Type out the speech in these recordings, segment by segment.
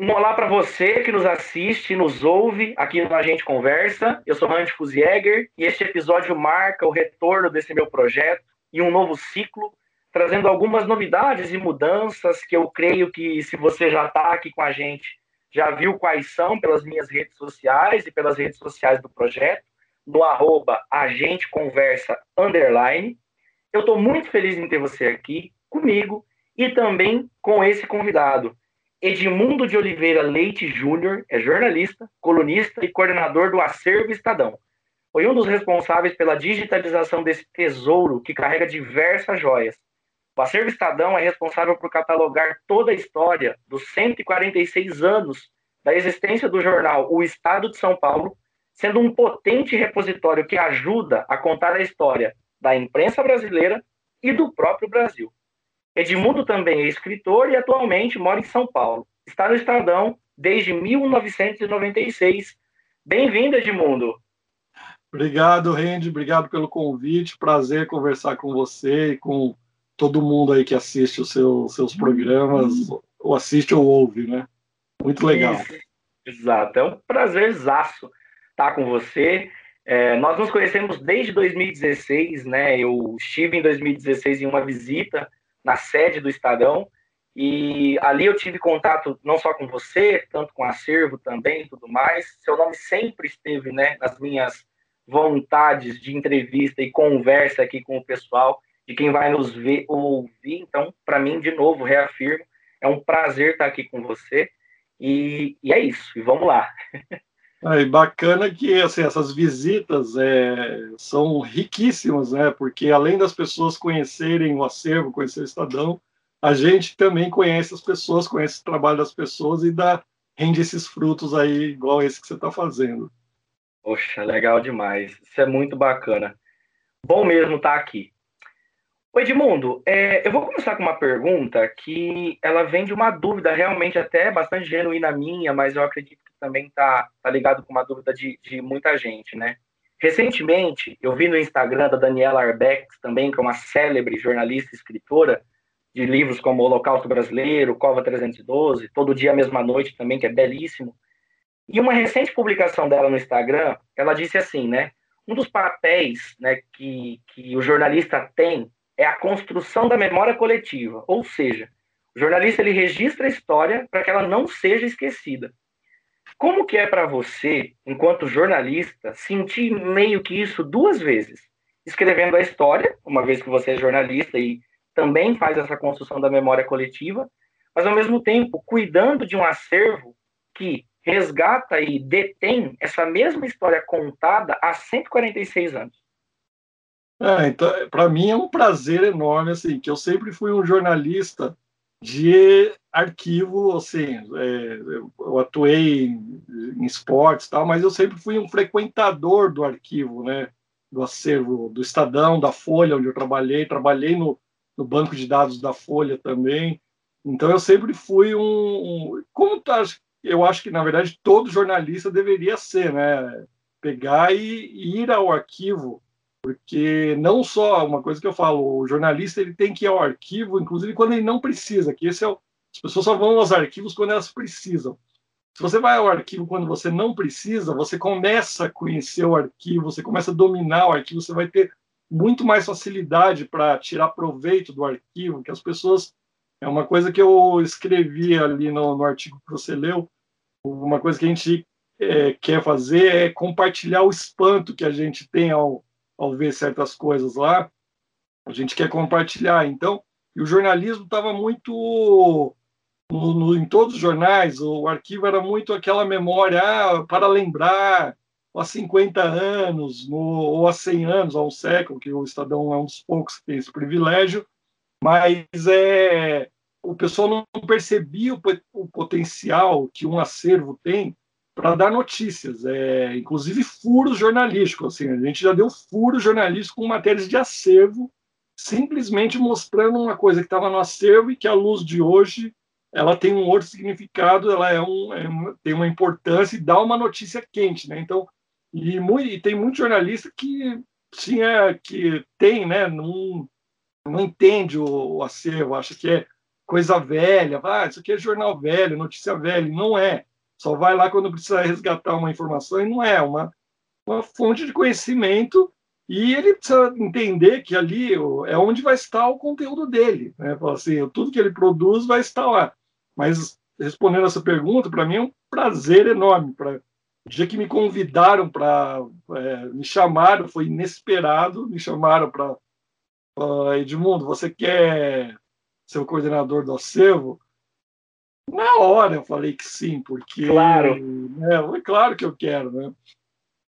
Um olá para você que nos assiste, nos ouve aqui no A Gente Conversa. Eu sou Randy Fuziegger e este episódio marca o retorno desse meu projeto e um novo ciclo, trazendo algumas novidades e mudanças que eu creio que se você já está aqui com a gente, já viu quais são pelas minhas redes sociais e pelas redes sociais do projeto, no arroba Conversa Underline. Eu estou muito feliz em ter você aqui comigo e também com esse convidado Edmundo de Oliveira Leite Júnior é jornalista, colunista e coordenador do Acervo Estadão. Foi um dos responsáveis pela digitalização desse tesouro que carrega diversas joias. O Acervo Estadão é responsável por catalogar toda a história dos 146 anos da existência do jornal O Estado de São Paulo, sendo um potente repositório que ajuda a contar a história da imprensa brasileira e do próprio Brasil. Edmundo também é escritor e atualmente mora em São Paulo. Está no Estadão desde 1996. Bem-vindo, Edmundo. Obrigado, Randy. Obrigado pelo convite. Prazer conversar com você e com todo mundo aí que assiste os seu, seus programas, ou assiste ou ouve, né? Muito legal. Isso. Exato. É um prazerzaço estar com você. É, nós nos conhecemos desde 2016, né? Eu estive em 2016 em uma visita na sede do Estadão, e ali eu tive contato não só com você, tanto com o acervo também tudo mais. Seu nome sempre esteve né, nas minhas vontades de entrevista e conversa aqui com o pessoal, de quem vai nos ver ou ouvir. Então, para mim, de novo, reafirmo, é um prazer estar aqui com você. E, e é isso, e vamos lá. É bacana que assim, essas visitas é, são riquíssimas, né? Porque além das pessoas conhecerem o acervo, conhecer o Estadão, a gente também conhece as pessoas, conhece o trabalho das pessoas e dá, rende esses frutos aí, igual esse que você está fazendo. Poxa, legal demais. Isso é muito bacana. Bom mesmo estar tá aqui. Oi, Edmundo, é, eu vou começar com uma pergunta que ela vem de uma dúvida realmente até bastante genuína minha, mas eu acredito também está tá ligado com uma dúvida de, de muita gente, né? Recentemente, eu vi no Instagram da Daniela Arbex, também, que é uma célebre jornalista e escritora de livros como O Holocausto Brasileiro, Cova 312, Todo Dia, Mesma Noite também, que é belíssimo. E uma recente publicação dela no Instagram, ela disse assim, né? Um dos papéis né, que, que o jornalista tem é a construção da memória coletiva, ou seja, o jornalista ele registra a história para que ela não seja esquecida. Como que é para você, enquanto jornalista, sentir meio que isso duas vezes? Escrevendo a história, uma vez que você é jornalista e também faz essa construção da memória coletiva, mas ao mesmo tempo cuidando de um acervo que resgata e detém essa mesma história contada há 146 anos. É, então, para mim é um prazer enorme, assim, que eu sempre fui um jornalista de arquivo, assim, é, eu atuei em, em esportes tal, mas eu sempre fui um frequentador do arquivo, né, do acervo do Estadão, da Folha, onde eu trabalhei, trabalhei no, no banco de dados da Folha também, então eu sempre fui um, um como tá, eu acho que na verdade todo jornalista deveria ser, né, pegar e, e ir ao arquivo porque não só uma coisa que eu falo, o jornalista ele tem que ir ao arquivo, inclusive quando ele não precisa, que esse é o, as pessoas só vão aos arquivos quando elas precisam. Se você vai ao arquivo quando você não precisa, você começa a conhecer o arquivo, você começa a dominar o arquivo, você vai ter muito mais facilidade para tirar proveito do arquivo, que as pessoas é uma coisa que eu escrevi ali no, no artigo que você leu, uma coisa que a gente é, quer fazer é compartilhar o espanto que a gente tem ao ao ver certas coisas lá, a gente quer compartilhar. Então, e o jornalismo estava muito no, no, em todos os jornais, o arquivo era muito aquela memória ah, para lembrar há 50 anos, no, ou há 100 anos, há um século, que o Estadão é um dos poucos que tem esse privilégio, mas é, o pessoal não percebia o, o potencial que um acervo tem para dar notícias, é, inclusive furos jornalísticos. Assim, a gente já deu furos jornalísticos com matérias de acervo, simplesmente mostrando uma coisa que estava no acervo e que a luz de hoje ela tem um outro significado, ela é um, é tem uma importância e dá uma notícia quente, né? Então, e, muito, e tem muito jornalista que tinha que tem, né? Não, não entende o, o acervo, acha que é coisa velha, ah, isso aqui é jornal velho, notícia velha. Não é. Só vai lá quando precisa resgatar uma informação e não é uma, uma fonte de conhecimento e ele precisa entender que ali é onde vai estar o conteúdo dele. Né? Assim, tudo que ele produz vai estar lá. Mas respondendo essa pergunta, para mim é um prazer enorme. Pra, o dia que me convidaram para é, me chamaram, foi inesperado, me chamaram para Edmundo, você quer ser o coordenador do acervo? Na hora eu falei que sim, porque claro, né, é claro que eu quero, né?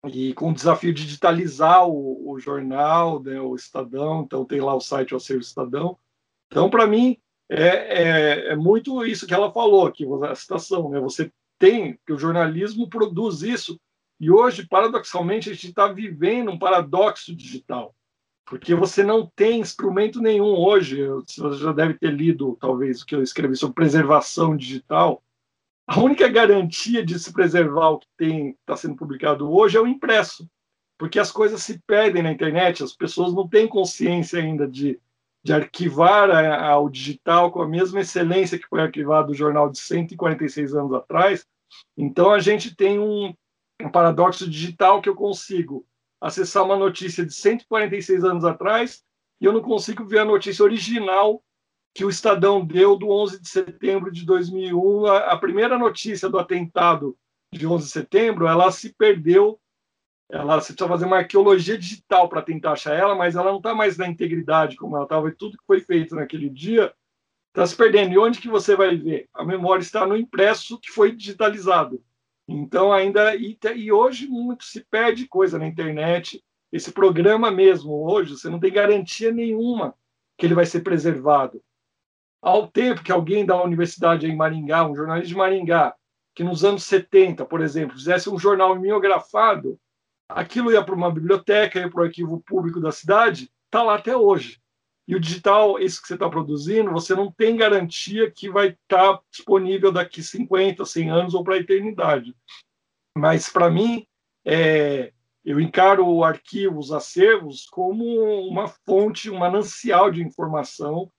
E com o desafio de digitalizar o, o jornal, né, o Estadão, então tem lá o site O Acervo Estadão. Então, para mim, é, é, é, muito isso que ela falou aqui, a citação, né? Você tem, que o jornalismo produz isso, e hoje, paradoxalmente, a gente está vivendo um paradoxo digital, porque você não tem instrumento nenhum hoje, você já deve ter lido, talvez, o que eu escrevi sobre preservação digital, a única garantia de se preservar o que tem está sendo publicado hoje é o impresso, porque as coisas se perdem na internet, as pessoas não têm consciência ainda de, de arquivar a, digital com a mesma excelência que foi arquivado o jornal de 146 anos atrás. Então a gente tem um, um paradoxo digital que eu consigo acessar uma notícia de 146 anos atrás e eu não consigo ver a notícia original que o Estadão deu do 11 de setembro de 2001. A, primeira notícia do atentado de 11 de setembro, ela se perdeu. Ela se precisa fazer uma arqueologia digital para tentar achar ela, mas ela não está mais na integridade como ela estava. E tudo que foi feito naquele dia está se perdendo. E onde que você vai ver? A memória está no impresso que foi digitalizado. Então ainda e, e hoje muito se perde coisa na internet. Esse programa mesmo hoje você não tem garantia nenhuma que ele vai ser preservado ao tempo que alguém da universidade em Maringá, um jornalista de Maringá, que nos anos 70, por exemplo, fizesse um jornal mimeografado, aquilo ia para uma biblioteca, ia para o arquivo público da cidade, está lá até hoje. E o digital, esse que você está produzindo, você não tem garantia que vai estar tá disponível daqui 50, 100 anos ou para a eternidade. Mas, para mim, é, eu encaro o arquivo, os acervos, como uma fonte, um manancial de informação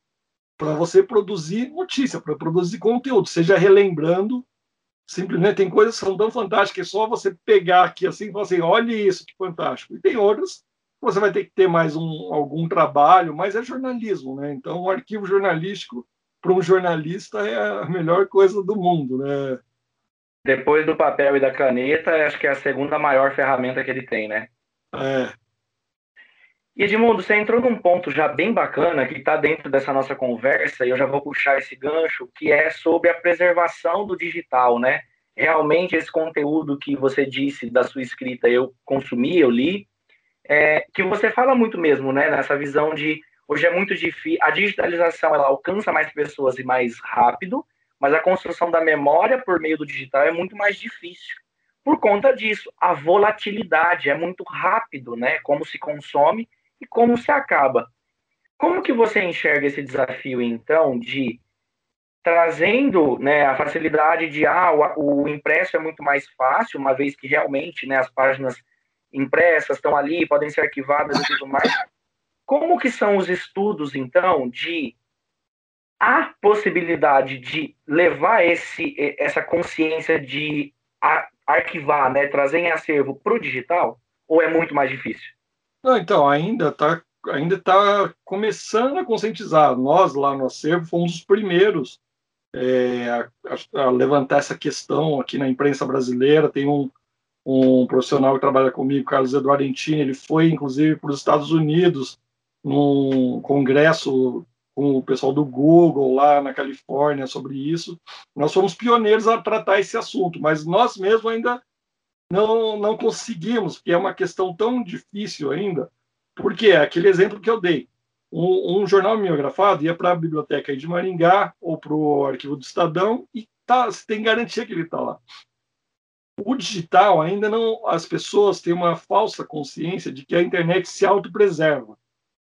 para você produzir notícia, para produzir conteúdo, seja relembrando, simplesmente tem coisas que são tão fantásticas é só você pegar aqui assim e falar assim, olha isso, que fantástico. E tem outras você vai ter que ter mais um, algum trabalho, mas é jornalismo, né? Então, o arquivo jornalístico para um jornalista é a melhor coisa do mundo, né? Depois do papel e da caneta, acho que é a segunda maior ferramenta que ele tem, né? É, e Edmundo, você entrou num ponto já bem bacana que está dentro dessa nossa conversa, e eu já vou puxar esse gancho, que é sobre a preservação do digital, né? Realmente esse conteúdo que você disse da sua escrita, eu consumi, eu li, é, que você fala muito mesmo, né? Nessa visão de hoje é muito difícil, a digitalização ela alcança mais pessoas e mais rápido, mas a construção da memória por meio do digital é muito mais difícil. Por conta disso, a volatilidade é muito rápido, né? Como se consome e como se acaba. Como que você enxerga esse desafio, então, de trazendo né, a facilidade de ah, o, o, impresso é muito mais fácil, uma vez que realmente né, as páginas impressas estão ali, podem ser arquivadas e tudo mais. Como que são os estudos, então, de a possibilidade de levar esse, essa consciência de arquivar, né, trazer em acervo para o digital, ou é muito mais difícil? Não, então, ainda está ainda tá começando a conscientizar. Nós, lá no acervo, fomos os primeiros é, a, a, levantar essa questão aqui na imprensa brasileira. Tem um, um profissional que trabalha comigo, Carlos Eduardo Entini, ele foi, inclusive, para os Estados Unidos, num congresso com o pessoal do Google lá na Califórnia sobre isso. Nós fomos pioneiros a tratar esse assunto, mas nós mesmos ainda não, não conseguimos, porque é uma questão tão difícil ainda, porque é aquele exemplo que eu dei. Um, um jornal mimeografado ia para a biblioteca de Maringá ou para o arquivo do Estadão e tá, você tem garantia que ele está lá. O digital ainda não, as pessoas têm uma falsa consciência de que a internet se autopreserva.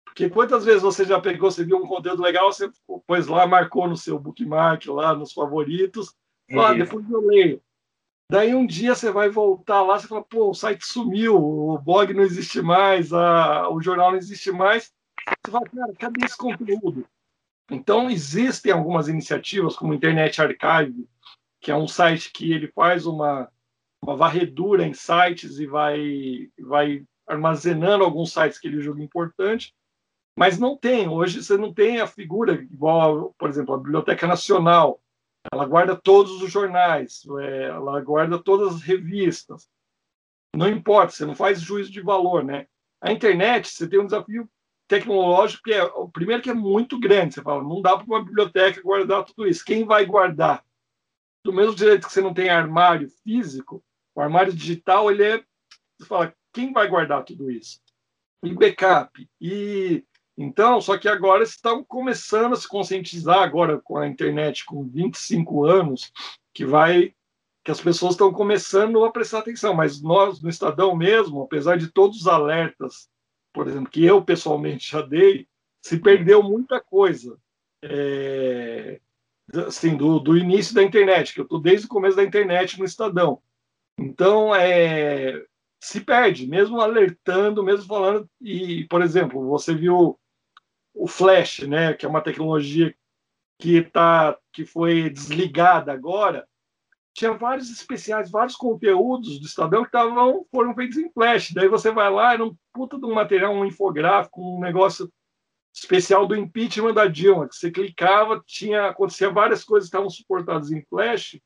Porque quantas vezes você já pegou, você viu um conteúdo legal, você pôs lá, marcou no seu bookmark, lá nos favoritos, ah, depois eu leio. Daí um dia você vai voltar lá, você fala, pô, o site sumiu, o blog não existe mais, a, o jornal não existe mais. Você fala, cara, cadê esse conteúdo? Então, existem algumas iniciativas, como Internet Archive, que é um site que ele faz uma, uma varredura em sites e vai, vai armazenando alguns sites que ele julga importante, mas não tem. Hoje você não tem a figura igual, por exemplo, a Biblioteca Nacional. Ela guarda todos os jornais, é, ela guarda todas as revistas. Não importa, você não faz juízo de valor, né? A internet, você tem um desafio tecnológico que é o primeiro que é muito grande. Você fala, não dá para uma biblioteca guardar tudo isso. Quem vai guardar? Do mesmo jeito que você não tem armário físico, o armário digital ele é, você fala, quem vai guardar tudo isso? E backup. E então, só que agora estão começando a se conscientizar agora com a internet com 25 anos, que vai que as pessoas estão começando a prestar atenção, mas nós no Estadão mesmo, apesar de todos os alertas por exemplo, que eu pessoalmente já dei, se perdeu muita coisa. É, assim, do, do início da internet, que eu estou desde o começo da internet no Estadão. Então, é, se perde, mesmo alertando, mesmo falando. E, por exemplo, você viu o Flash, né, que é uma tecnologia que, tá, que foi desligada agora, tinha vários especiais, vários conteúdos do Estadão que tavam, foram feitos em flash. Daí você vai lá, era um puta de um material, um infográfico, um negócio especial do impeachment da Dilma, que você clicava, tinha acontecia várias coisas que estavam suportadas em flash.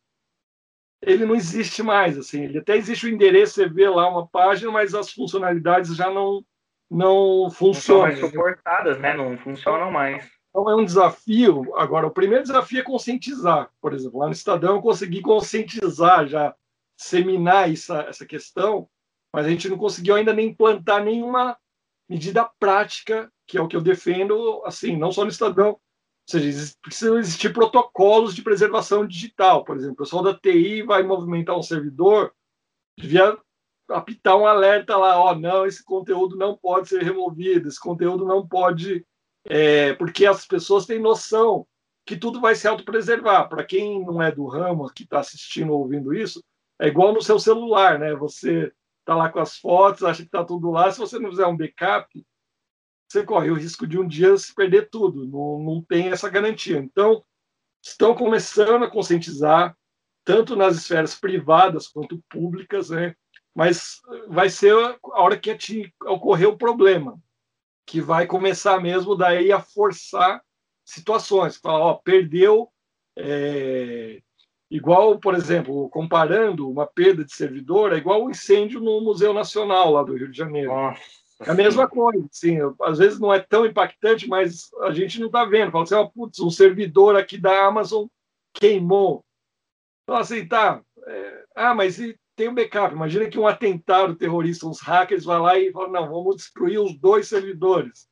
Ele não existe mais, assim. Ele até existe o endereço, você vê lá uma página, mas as funcionalidades já não não funcionam. Não são mais suportadas, né? Não funcionam mais. Então é um desafio. Agora, o primeiro desafio é conscientizar. Por exemplo, lá no Estadão eu consegui conscientizar, já seminar essa, essa questão, mas a gente não conseguiu ainda nem implantar nenhuma medida prática, que é o que eu defendo, assim, não só no Estadão. Seja, precisam existir protocolos de preservação digital. Por exemplo, o pessoal da TI vai movimentar um servidor, devia apitar um alerta lá, ó, oh, não, esse conteúdo não pode ser removido, esse conteúdo não pode é, porque as pessoas têm noção que tudo vai se autopreservar. Para quem não é do ramo, que está assistindo ou ouvindo isso, é igual no seu celular, né? Você está lá com as fotos, acha que está tudo lá. Se você não fizer um backup, você corre o risco de um dia se perder tudo. Não, não tem essa garantia. Então, estão começando a conscientizar, tanto nas esferas privadas quanto públicas, né? mas vai ser a hora que ocorrer o problema que vai começar mesmo daí a forçar situações. Falar, ó, perdeu, é, igual, por exemplo, comparando uma perda de servidor, é igual o um incêndio no Museu Nacional lá do Rio de Janeiro. Nossa, é a mesma coisa, sim. Às vezes não é tão impactante, mas a gente não está vendo. Fala assim, ó, putz, um servidor aqui da Amazon queimou. Fala assim, tá. É, ah, mas e tem um backup. Imagina que um atentado terrorista, uns hackers, vai lá e fala, não, vamos destruir os dois servidores.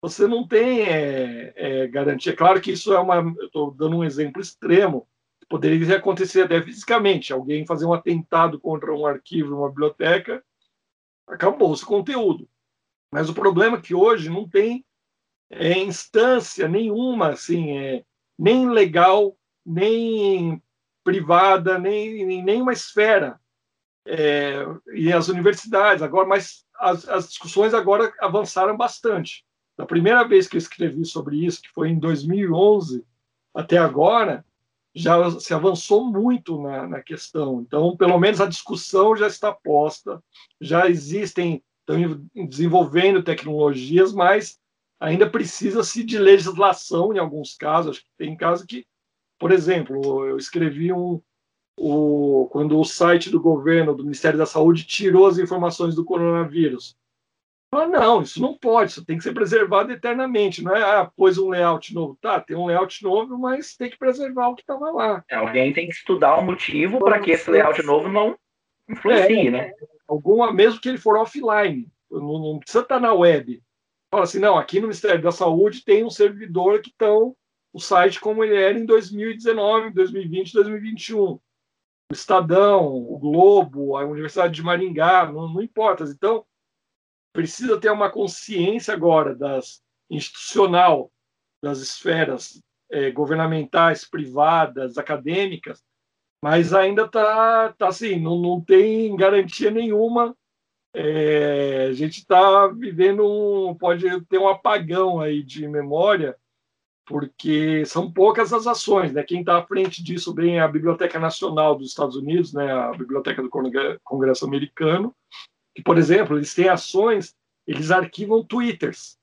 Você não tem é, é, garantia. Claro que isso é uma. Eu estou dando um exemplo extremo. Poderia acontecer até fisicamente. Alguém fazer um atentado contra um arquivo, uma biblioteca, acabou esse conteúdo. Mas o problema é que hoje não tem é, instância nenhuma, assim, é, nem legal, nem privada, nem, nem nenhuma esfera. É, e as universidades agora, mas as, as discussões agora avançaram bastante. Da primeira vez que eu escrevi sobre isso, que foi em 2011, até agora, já se avançou muito na, na, questão. Então, pelo menos a discussão já está posta, já existem, estão desenvolvendo tecnologias, mas ainda precisa-se de legislação em alguns casos. Acho que tem casos que por exemplo, eu escrevi um, o, quando o site do governo, do Ministério da Saúde, tirou as informações do coronavírus. Ah, não, isso não pode, isso tem que ser preservado eternamente, não é? Ah, pôs um layout novo. Tá, tem um layout novo, mas tem que preservar o que estava lá. É, alguém tem que estudar o motivo para que esse layout novo não influencie, é, né? Alguma, mesmo que ele for offline, não, não precisa estar na web. Fala assim, não, aqui no Ministério da Saúde tem um servidor que estão o site como ele era em 2019, 2020, 2021. O Estadão, o Globo, a Universidade de Maringá, não, não importa. Então, precisa ter uma consciência agora das institucional das esferas é, governamentais, privadas, acadêmicas, mas ainda está tá assim, não, não tem garantia nenhuma. É, a gente está vivendo um, pode ter um apagão aí de memória porque são poucas as ações, né? Quem está à frente disso bem é a Biblioteca Nacional dos Estados Unidos, né? A Biblioteca do Congresso Americano, que, por exemplo, eles têm ações, eles arquivam twitters.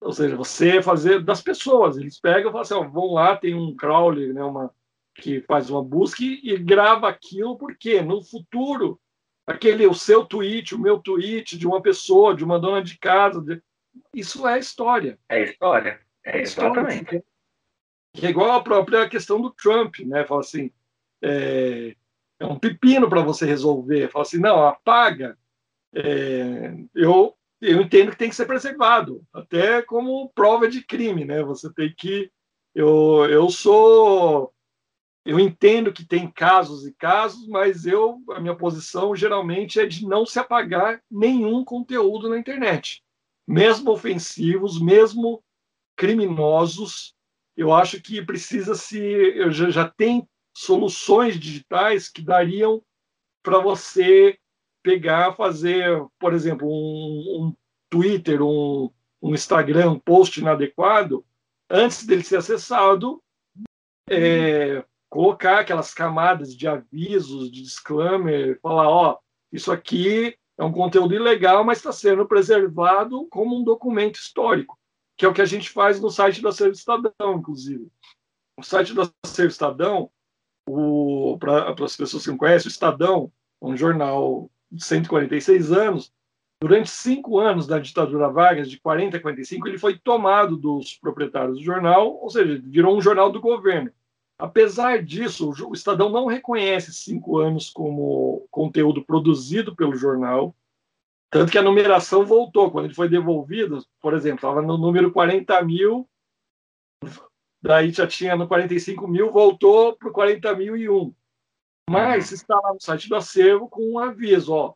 Ou seja, você fazer das pessoas, eles pegam e falam assim, ó, vão lá, tem um crawler, né, uma, que faz uma busca e, grava aquilo, porque no futuro, aquele o seu tweet, o meu tweet de uma pessoa, de uma dona de casa, de, isso é história. É história. É exatamente. É igual a própria questão do Trump, né? Fala assim, é, é um pepino para você resolver. Fala assim, não, apaga. É, eu eu entendo que tem que ser preservado, até como prova de crime, né? Você tem que eu eu sou eu entendo que tem casos e casos, mas eu a minha posição geralmente é de não se apagar nenhum conteúdo na internet, mesmo ofensivos, mesmo criminosos. Eu acho que precisa se já, já tem soluções digitais que dariam para você pegar, fazer, por exemplo, um, um Twitter, um, um, Instagram, um post inadequado, antes dele ser acessado, é, colocar aquelas camadas de avisos, de disclaimer, falar, ó, isso aqui é um conteúdo ilegal, mas está sendo preservado como um documento histórico, que é o que a gente faz no site do Acervo Estadão, inclusive. O site do Acervo Estadão, para as pessoas que não conhecem, o Estadão, um jornal de 146 anos, durante cinco anos da ditadura Vargas, de 40 a 45, ele foi tomado dos proprietários do jornal, ou seja, virou um jornal do governo. Apesar disso, o Estadão não reconhece cinco anos como conteúdo produzido pelo jornal, tanto que a numeração voltou. Quando ele foi devolvido, por exemplo, estava no número 40 mil, daí já tinha no 45 mil, voltou para o 40 mil e um. Mas uhum. está lá no site do acervo com um aviso, ó,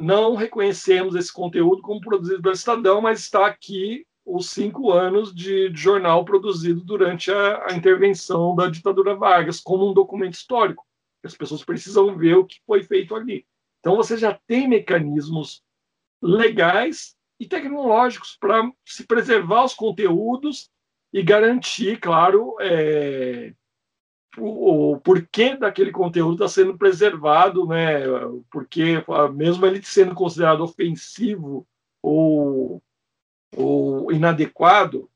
não reconhecemos esse conteúdo como produzido pelo Estadão, mas está aqui os cinco anos de, de jornal produzido durante a, a, intervenção da ditadura Vargas, como um documento histórico. As pessoas precisam ver o que foi feito ali. Então, você já tem mecanismos legais e tecnológicos para se preservar os conteúdos e garantir, claro, é, o, o, porquê daquele conteúdo está sendo preservado, né? Porque mesmo ele sendo considerado ofensivo ou, ou inadequado,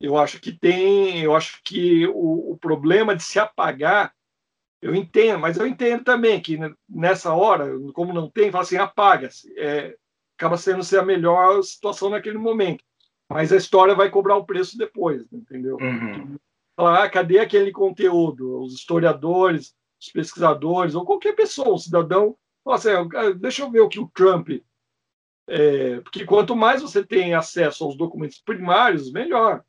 eu acho que tem, eu acho que o, o problema de se apagar, eu entendo, mas eu entendo também que nessa hora, como não tem, fala assim, apaga-se. É, acaba sendo ser a melhor situação naquele momento. Mas a história vai cobrar o preço depois, entendeu? Uhum. Falar, ah, cadê aquele conteúdo? Os historiadores, os pesquisadores, ou qualquer pessoa, um cidadão, fala assim, ah, deixa eu ver o que o Trump. É, porque quanto mais você tem acesso aos documentos primários, melhor.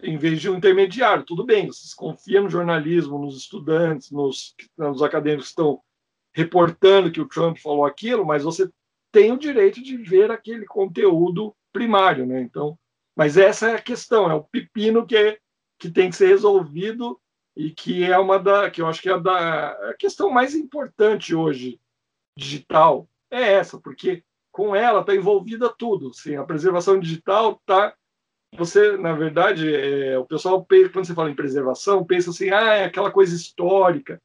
Em vez de um intermediário, tudo bem, vocês confiam no jornalismo, nos estudantes, nos, nos acadêmicos que estão reportando que o Trump falou aquilo, mas você tem o direito de ver aquele conteúdo primário, né? Então, mas essa é a questão, é o pepino que, é, que tem que ser resolvido e que é uma da que eu acho que é da a questão mais importante hoje digital é essa, porque com ela está envolvida tudo. Sim, a preservação digital está você, na verdade, é, o pessoal, quando você fala em preservação, pensa assim, ah, é aquela coisa histórica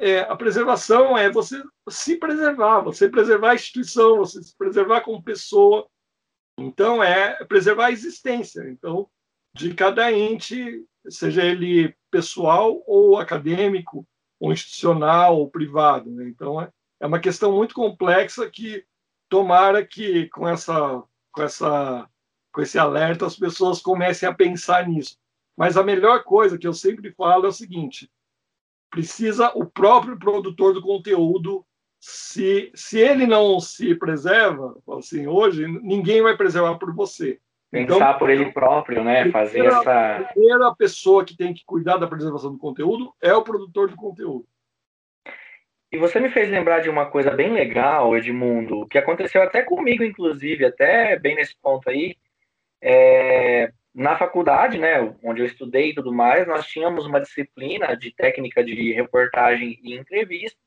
é, a preservação é você se preservar, você preservar a instituição, você se preservar como pessoa. Então, é preservar a existência. Então, de cada ente, seja ele pessoal ou acadêmico, ou institucional ou privado. Né? Então, é, é uma questão muito complexa que tomara que com essa com essa com esse alerta as pessoas comecem a pensar nisso. Mas a melhor coisa que eu sempre falo é o seguinte: precisa o próprio produtor do conteúdo se, se ele não se preserva, assim, hoje ninguém vai preservar por você. Pensar então, por ele próprio, né? Fazer essa. A primeira pessoa que tem que cuidar da preservação do conteúdo é o produtor do conteúdo. E você me fez lembrar de uma coisa bem legal, Edmundo, que aconteceu até comigo, inclusive, até bem nesse ponto aí. É, na faculdade, né, onde eu estudei e tudo mais, nós tínhamos uma disciplina de técnica de reportagem e entrevista,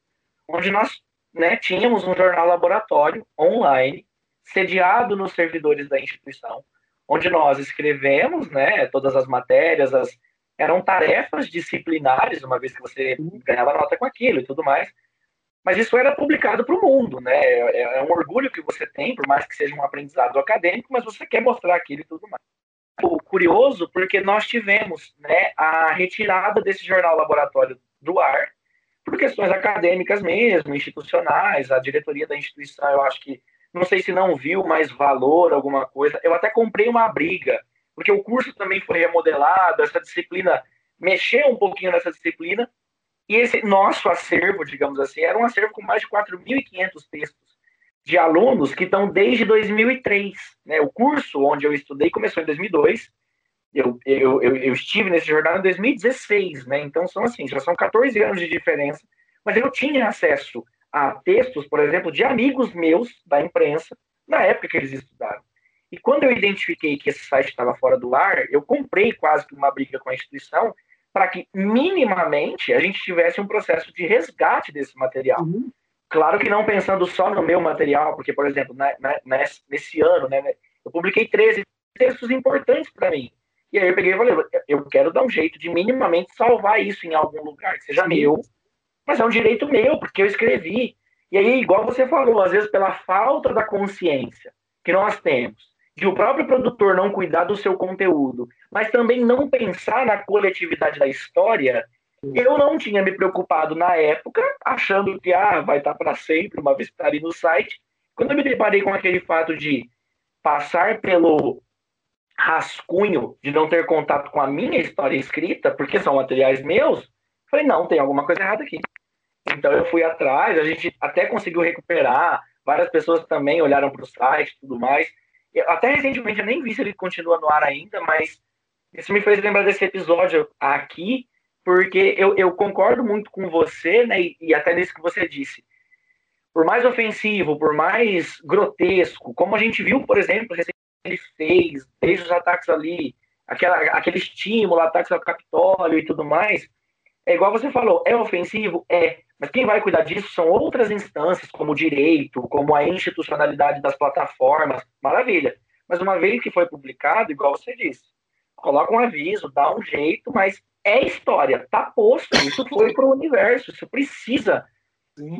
onde nós né, tínhamos um jornal laboratório online, sediado nos servidores da instituição, onde nós escrevemos, né, todas as matérias, as, eram tarefas disciplinares, uma vez que você ganhava nota com aquilo e tudo mais, mas isso era publicado para o mundo, né? É, é, um orgulho que você tem, por mais que seja um aprendizado acadêmico, mas você quer mostrar aquilo e tudo mais. O curioso, porque nós tivemos né, a retirada desse jornal laboratório do ar, por questões acadêmicas mesmo, institucionais, a diretoria da instituição, eu acho que, não sei se não viu mais valor, alguma coisa, eu até comprei uma briga, porque o curso também foi remodelado, essa disciplina mexeu um pouquinho nessa disciplina, e esse nosso acervo, digamos assim, era um acervo com mais de 4.500 textos de alunos que estão desde 2003. Né? O curso onde eu estudei começou em 2002. Eu, eu, eu, eu estive nesse jornal em 2016, né? Então são assim, já são 14 anos de diferença. Mas eu tinha acesso a textos, por exemplo, de amigos meus da imprensa na época que eles estudaram. E quando eu identifiquei que esse site estava fora do ar, eu comprei quase que uma briga com a instituição para que minimamente a gente tivesse um processo de resgate desse material. Uhum. Claro que não pensando só no meu material, porque, por exemplo, na, na, nesse ano, né, eu publiquei 13 textos importantes para mim. E aí eu peguei e falei, eu quero dar um jeito de minimamente salvar isso em algum lugar, que seja meu, mas é um direito meu, porque eu escrevi. E aí, igual você falou, às vezes pela falta da consciência que nós temos, de o próprio produtor não cuidar do seu conteúdo, mas também não pensar na coletividade da história, eu não tinha me preocupado na época, achando que ah, vai estar para sempre, uma vez que está ali no site. Quando eu me deparei com aquele fato de passar pelo rascunho de não ter contato com a minha história escrita, porque são materiais meus, falei, não, tem alguma coisa errada aqui. Então eu fui atrás, a gente até conseguiu recuperar, várias pessoas também olharam para o site e tudo mais. Eu, até recentemente eu nem vi se ele continua no ar ainda, mas isso me fez lembrar desse episódio aqui, porque eu, eu concordo muito com você, né, e, e até nisso que você disse. Por mais ofensivo, por mais grotesco, como a gente viu, por exemplo, ele fez, desde os ataques ali, aquela, aquele estímulo, ataques ao Capitólio e tudo mais, é igual você falou, é ofensivo? É. Mas quem vai cuidar disso são outras instâncias, como o direito, como a institucionalidade das plataformas. Maravilha. Mas uma vez que foi publicado, igual você disse, coloca um aviso, dá um jeito, mas é história, tá posto, isso foi para o universo, isso precisa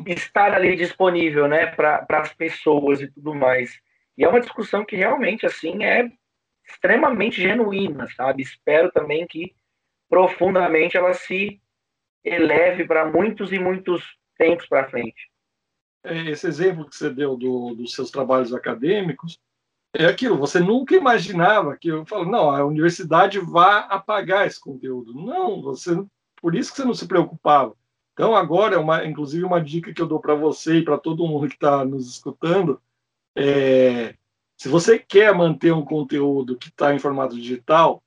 estar ali disponível, né, para as pessoas e tudo mais. E é uma discussão que realmente, assim, é extremamente genuína, sabe? Espero também que profundamente ela se eleve para muitos e muitos tempos para frente. É, esse exemplo que você deu do, dos seus trabalhos acadêmicos é aquilo, você nunca imaginava que eu falo, não, a universidade vai apagar esse conteúdo. Não, você, por isso que você não se preocupava. Então, agora, é uma, inclusive, uma dica que eu dou para você e para todo mundo que está nos escutando, é, se você quer manter um conteúdo que está em formato digital,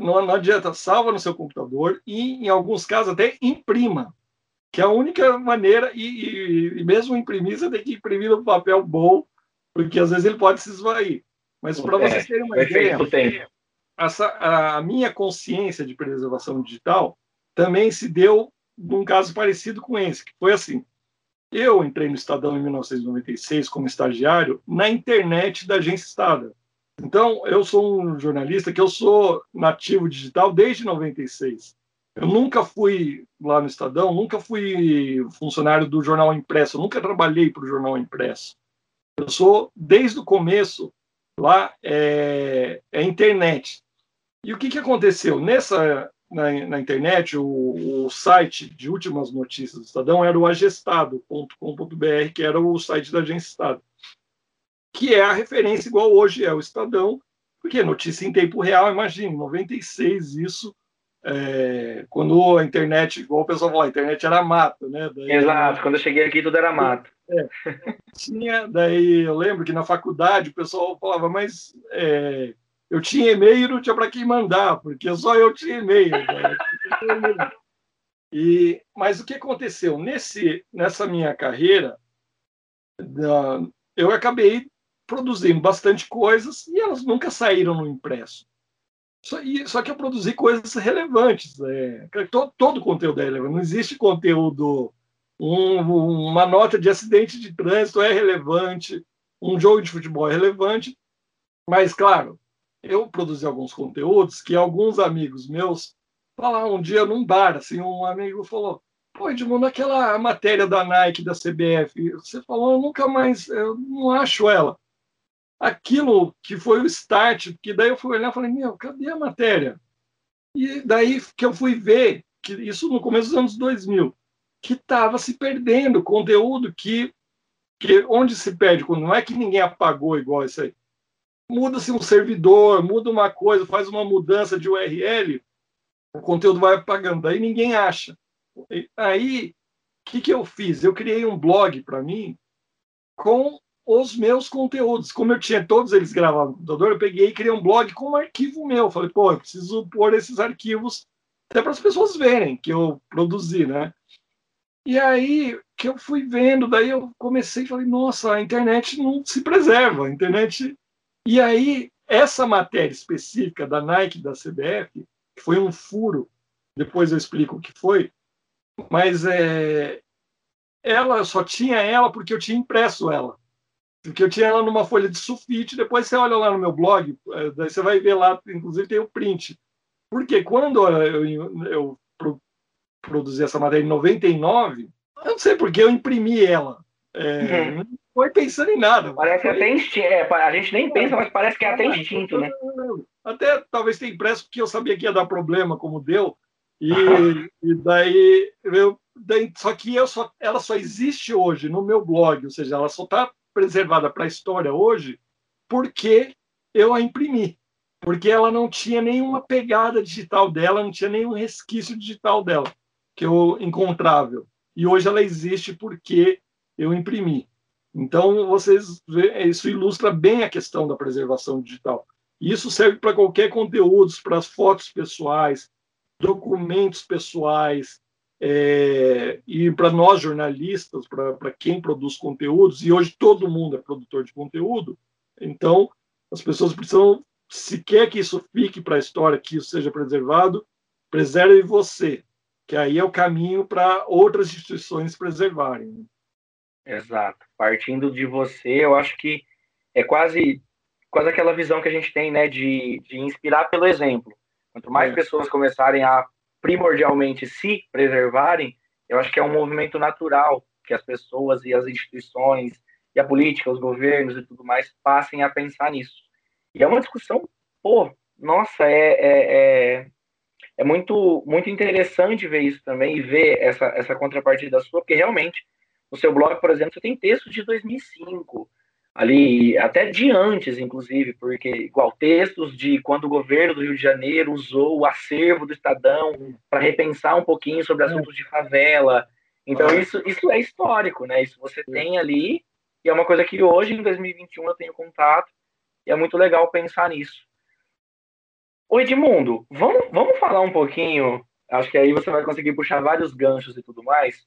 não, não adianta, salva no seu computador e, em alguns casos, até imprima, que é a única maneira, e, e, e mesmo imprimir, você tem que imprimir no papel bom, porque às vezes ele pode se esvair. Mas para é, vocês terem uma ideia, essa, a minha consciência de preservação digital também se deu num caso parecido com esse, que foi assim. Eu entrei no Estadão em 1996 como estagiário na internet da agência Estado. Então, eu sou um jornalista que eu sou nativo digital desde 96. Eu nunca fui lá no Estadão, nunca fui funcionário do jornal impresso, nunca trabalhei para o jornal impresso. Eu sou, desde o começo, lá é, é internet. E o que, que aconteceu? Nessa, na, na internet, o, o, site de últimas notícias do Estadão era o agestado.com.br, que era o site da agência Estado que é a referência igual hoje é o Estadão, porque notícia em tempo real, imagine, 96 isso, é, quando a internet, igual o pessoal fala, a internet era mato, né? Daí, Exato, quando eu cheguei aqui tudo era mato. É, tinha, daí eu lembro que na faculdade o pessoal falava, mas é, eu tinha e-mail e não tinha para quem mandar, porque só eu tinha e-mail. Né? E, mas o que aconteceu? Nesse, nessa minha carreira, eu acabei produzindo bastante coisas e elas nunca saíram no impresso. Só, e, só que eu produzi coisas relevantes. É, todo, todo conteúdo é relevante. Não existe conteúdo. Um, uma nota de acidente de trânsito é relevante. Um jogo de futebol é relevante. Mas, claro, eu produzi alguns conteúdos que alguns amigos meus falaram um dia num bar, assim, um amigo falou, pô, Edmundo, aquela matéria da Nike, da CBF, você falou, eu nunca mais, eu não acho ela. Aquilo que foi o start, que daí eu fui olhar e falei, meu, cadê a matéria? E daí que eu fui ver, que isso no começo dos anos 2000, que estava se perdendo conteúdo que, que onde se perde, não é que ninguém apagou igual isso aí, muda-se um servidor, muda uma coisa, faz uma mudança de URL, o conteúdo vai apagando, daí ninguém acha. Aí, o que, que eu fiz? Eu criei um blog para mim com os meus conteúdos. Como eu tinha todos eles gravados no computador, eu peguei e criei um blog com um arquivo meu. Falei, pô, eu preciso pôr esses arquivos até para as pessoas verem que eu produzi, né? E aí que eu fui vendo, daí eu comecei e falei, nossa, a internet não se preserva, a internet e aí, essa matéria específica da Nike, da CBF, foi um furo, depois eu explico o que foi, mas é, ela só tinha ela porque eu tinha impresso ela. Porque eu tinha ela numa folha de sulfite, depois você olha lá no meu blog, é, daí você vai ver lá, inclusive tem o print. Porque quando eu, eu, eu produzi essa matéria em 99, eu não sei porque eu imprimi ela. É, uhum foi pensando em nada. Parece foi... até instinto. É, a gente nem pensa, mas parece que é até instinto, né? Até talvez tenha impresso porque eu sabia que ia dar problema, como deu. E, e daí, eu, daí, só que eu só, ela só existe hoje no meu blog, ou seja, ela só está preservada para a história hoje porque eu a imprimi. Porque ela não tinha nenhuma pegada digital dela, não tinha nenhum resquício digital dela que eu encontrável. E hoje ela existe porque eu imprimi. Então, vocês isso ilustra bem a questão da preservação digital. Isso serve para qualquer conteúdo, para as fotos pessoais, documentos pessoais, é, e para nós jornalistas, para quem produz conteúdos, e hoje todo mundo é produtor de conteúdo, então as pessoas precisam, se quer que isso fique para a história, que isso seja preservado, preserve você, que aí é o caminho para outras instituições preservarem. Exato. Partindo de você, eu acho que é quase, quase aquela visão que a gente tem, né, de, de inspirar pelo exemplo. Quanto mais é. pessoas começarem a primordialmente se preservarem, eu acho que é um movimento natural que as pessoas e as instituições e a política, os governos e tudo mais passem a pensar nisso. E é uma discussão, pô, nossa, é, é, é, é muito, muito interessante ver isso também e ver essa, essa contrapartida sua, porque realmente no seu blog, por exemplo, você tem textos de 2005, ali até de antes, inclusive, porque igual textos de quando o governo do Rio de Janeiro usou o acervo do Estadão para repensar um pouquinho sobre assuntos de favela. Então isso, isso é histórico, né? Isso você tem ali e é uma coisa que hoje em 2021 eu tenho contato e é muito legal pensar nisso. Ô Edmundo, vamos, vamos falar um pouquinho, acho que aí você vai conseguir puxar vários ganchos e tudo mais,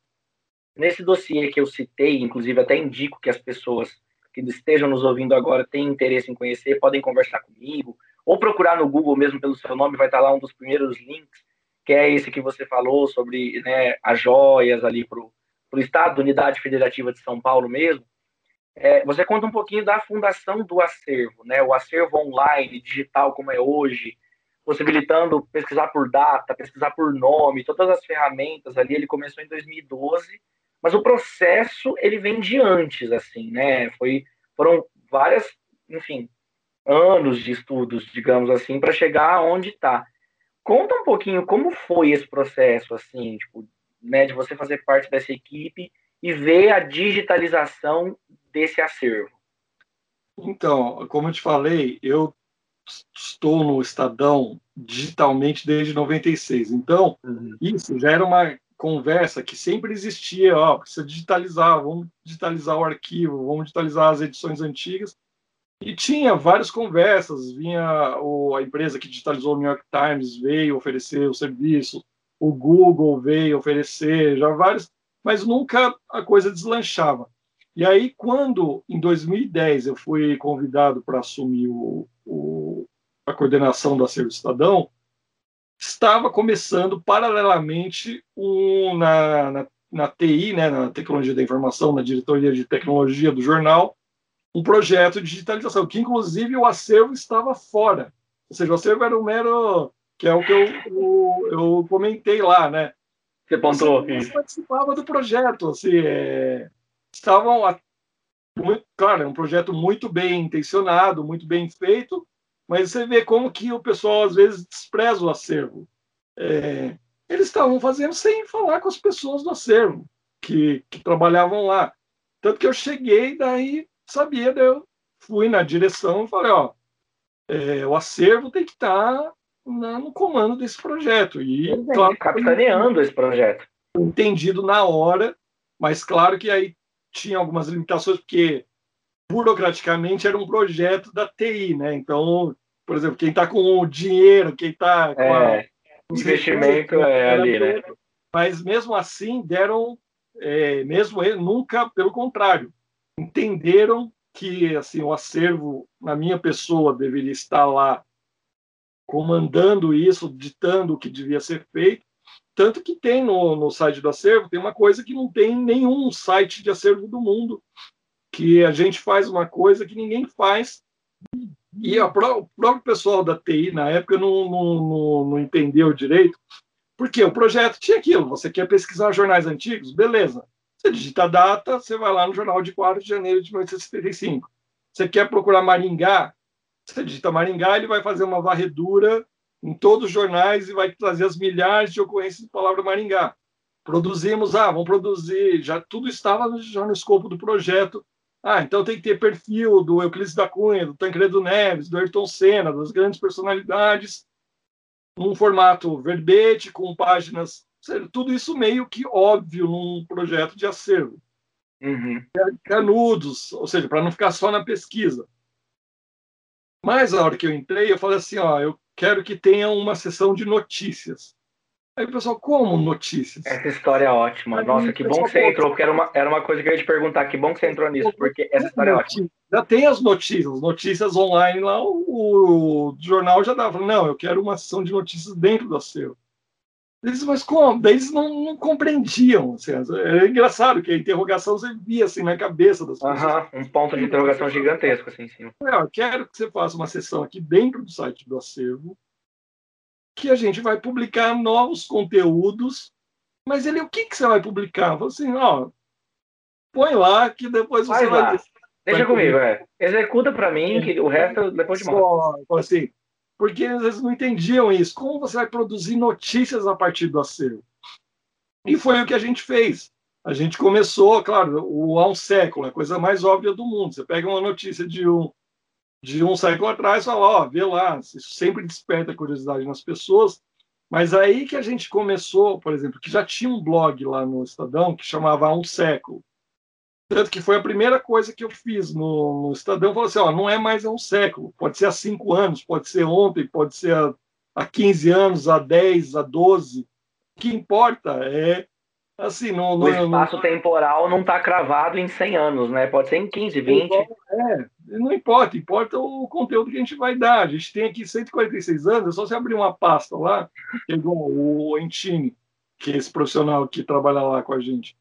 Nesse dossiê que eu citei, inclusive até indico que as pessoas que estejam nos ouvindo agora têm interesse em conhecer, podem conversar comigo, ou procurar no Google mesmo pelo seu nome, vai estar lá um dos primeiros links, que é esse que você falou sobre né, as joias ali para o Estado, da Unidade Federativa de São Paulo mesmo. É, você conta um pouquinho da fundação do acervo, né, o acervo online, digital como é hoje, possibilitando pesquisar por data, pesquisar por nome, todas as ferramentas ali. Ele começou em 2012 mas o processo ele vem de antes, assim, né? Foi, foram várias, enfim, anos de estudos, digamos assim, para chegar onde está. Conta um pouquinho como foi esse processo, assim, tipo, né, de você fazer parte dessa equipe e ver a digitalização desse acervo. Então, como eu te falei, eu estou no Estadão digitalmente desde 96. Então, uhum. isso já era uma conversa que sempre existia, ó, precisa digitalizar, vamos digitalizar o arquivo, vamos digitalizar as edições antigas. E tinha várias conversas, vinha o, a empresa que digitalizou o New York Times veio oferecer o serviço, o Google veio oferecer, já vários, mas nunca a coisa deslanchava. E aí, quando em 2010 eu fui convidado para assumir o, o, a coordenação do Acervo Estadão, estava começando paralelamente um, na, na, na, TI, né, na Tecnologia da Informação, na Diretoria de Tecnologia do jornal, um projeto de digitalização, que inclusive o acervo estava fora. Ou seja, o acervo era um mero. que é o que eu, eu, eu comentei lá, né? Você pontuou. Você participava do projeto, assim, é, estavam. Muito, claro, é um projeto muito bem intencionado, muito bem feito, mas você vê como que o pessoal às vezes despreza o acervo. É, eles estavam fazendo sem falar com as pessoas do acervo que, que trabalhavam lá. Tanto que eu cheguei, daí sabia, daí eu fui na direção e falei, ó, é, o acervo tem que estar tá no comando desse projeto. E, é, claro, capitaneando esse projeto. Entendido na hora, mas claro que aí tinha algumas limitações, porque burocraticamente era um projeto da TI, né? Então, por exemplo, quem está com o dinheiro, quem está com é, a, investimento é ali, né? Mas mesmo assim deram, é, mesmo ele, nunca, pelo contrário, entenderam que assim o acervo na minha pessoa deveria estar lá comandando isso, ditando o que devia ser feito. Tanto que tem no, no site do acervo, tem uma coisa que não tem nenhum site de acervo do mundo, que a gente faz uma coisa que ninguém faz. E a, o próprio pessoal da TI, na época, não, não, não, não entendeu direito, porque o projeto tinha aquilo: você quer pesquisar jornais antigos? Beleza. Você digita a data, você vai lá no jornal de 4 de janeiro de 1975. Você quer procurar Maringá? Você digita Maringá, ele vai fazer uma varredura em todos os jornais e vai trazer as milhares de ocorrências de palavra Maringá. Produzimos, ah, vamos produzir, já tudo estava já no escopo do projeto ah, então tem que ter perfil do Euclides da Cunha, do Tancredo Neves, do Ayrton Senna, das grandes personalidades, num formato verbete, com páginas, tudo isso meio que óbvio num projeto de acervo. Uhum. Canudos, ou seja, para não ficar só na pesquisa. Mas a hora que eu entrei, eu falei assim, ó, eu quero que tenha uma sessão de notícias. Aí o pessoal, como notícias? Essa história é ótima. Aí, Nossa, que bom que você entrou, porque era uma, era uma coisa que eu ia te perguntar. Que bom que você entrou nisso, porque essa história é ótima. Já tem as notícias, notícias online lá, o, o jornal já dava. Não, eu quero uma sessão de notícias dentro do acervo. Eles, mas como? Daí eles não, não compreendiam. Assim, é engraçado que a interrogação você via assim na cabeça das pessoas. Uhum, um ponto de interrogação gigantesco assim em cima. É, eu quero que você faça uma sessão aqui dentro do site do acervo que a gente vai publicar novos conteúdos. Mas ele, o que, que você vai publicar? Falo assim, ó, põe lá que depois você vai. vai Deixa comigo, é. Executa para mim, que o resto depois de mostro. Assim, porque às vezes não entendiam isso. Como você vai produzir notícias a partir do acervo? E foi o que a gente fez. A gente começou, claro, o, há um século, é a coisa mais óbvia do mundo. Você pega uma notícia de um, de um século atrás, fala, ó, vê lá, isso sempre desperta curiosidade nas pessoas, mas aí que a gente começou, por exemplo, que já tinha um blog lá no Estadão que chamava um Século. Tanto que foi a primeira coisa que eu fiz no, no Estadão, falou assim, ó, não é mais um século, pode ser há cinco anos, pode ser ontem, pode ser há, há 15 anos, há 10, há 12. O que importa é Assim, não, o espaço não... temporal não está cravado em 100 anos, né? Pode ser em 15, 20. É, não importa, importa o conteúdo que a gente vai dar. A gente tem aqui 146 anos, é só você abrir uma pasta lá, que é o Entini, que é esse profissional que trabalha lá com a gente.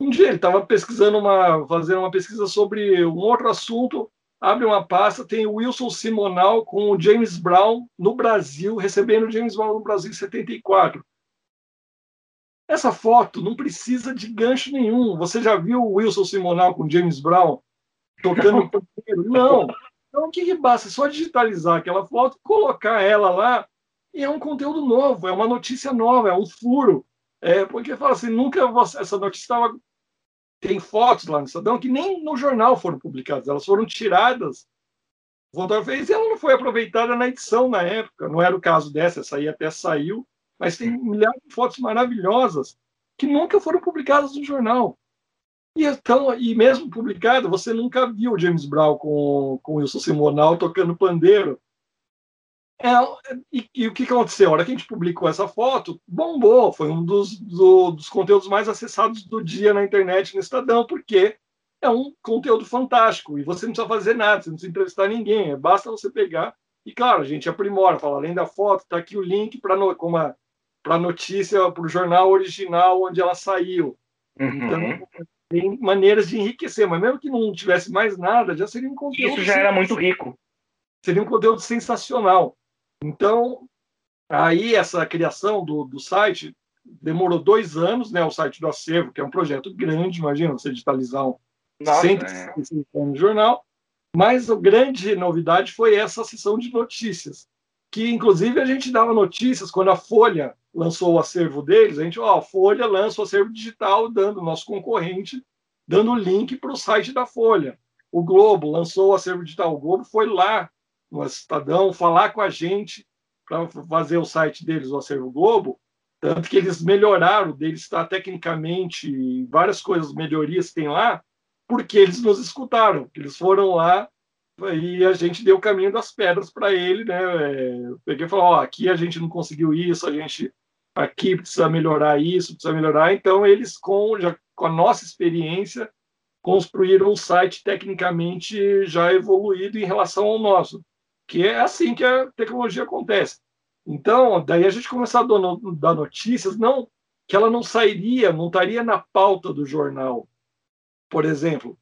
Um dia ele estava pesquisando uma, fazendo uma pesquisa sobre um outro assunto, abre uma pasta, tem o Wilson Simonal com o James Brown no Brasil, recebendo o James Brown no Brasil em 74. Essa foto não precisa de gancho nenhum. Você já viu o Wilson Simonal com James Brown tocando pandeiro? Não. Então, o que, que basta? É só digitalizar aquela foto, colocar ela lá, e é um conteúdo novo, é uma notícia nova, é um furo. É, porque fala assim, nunca você, essa notícia estava. Tem fotos lá no Estadão que nem no jornal foram publicadas, elas foram tiradas. O Voltaire fez e ela não foi aproveitada na edição na época. Não era o caso dessa, essa aí até saiu mas tem milhares de fotos maravilhosas que nunca foram publicadas no jornal. E, então, e mesmo publicado, você nunca viu James Brown com, com Wilson Simonal tocando pandeiro. É, e, e, o que aconteceu? A hora que a gente publicou essa foto, bombou. Foi um dos, do, dos conteúdos mais acessados do dia na internet no Estadão, porque é um conteúdo fantástico. E você não precisa fazer nada, você não precisa entrevistar ninguém. Basta você pegar. E claro, a gente aprimora, fala, além da foto, está aqui o link para como para a notícia, para o jornal original onde ela saiu. Uhum. Então, tem maneiras de enriquecer, mas mesmo que não tivesse mais nada, já seria um conteúdo. Isso já era muito rico. Seria um conteúdo sensacional. Então, aí essa criação do, do site demorou dois anos, né? O site do acervo, que é um projeto grande, imagina você digitalizar um Nossa, 150 é. no jornal. Mas a grande novidade foi essa sessão de notícias, que inclusive a gente dava notícias quando a Folha lançou o acervo deles, a gente, ó, Folha lança o acervo digital, dando nosso concorrente, dando o link para o site da Folha. O Globo lançou o acervo digital, o Globo foi lá no Estadão falar com a gente para fazer o site deles, o acervo Globo, tanto que eles melhoraram, deles está tecnicamente, várias coisas, melhorias tem lá, porque eles nos escutaram, eles foram lá e a gente deu o caminho das pedras para ele, né? É, peguei e falei, ó, aqui a gente não conseguiu isso, a gente aqui precisa melhorar isso, precisa melhorar. Então eles com já com a nossa experiência construíram um site tecnicamente já evoluído em relação ao nosso, que é assim que a tecnologia acontece. Então, daí a gente começou a dar notícias, não que ela não sairia, não estaria na pauta do jornal, por exemplo,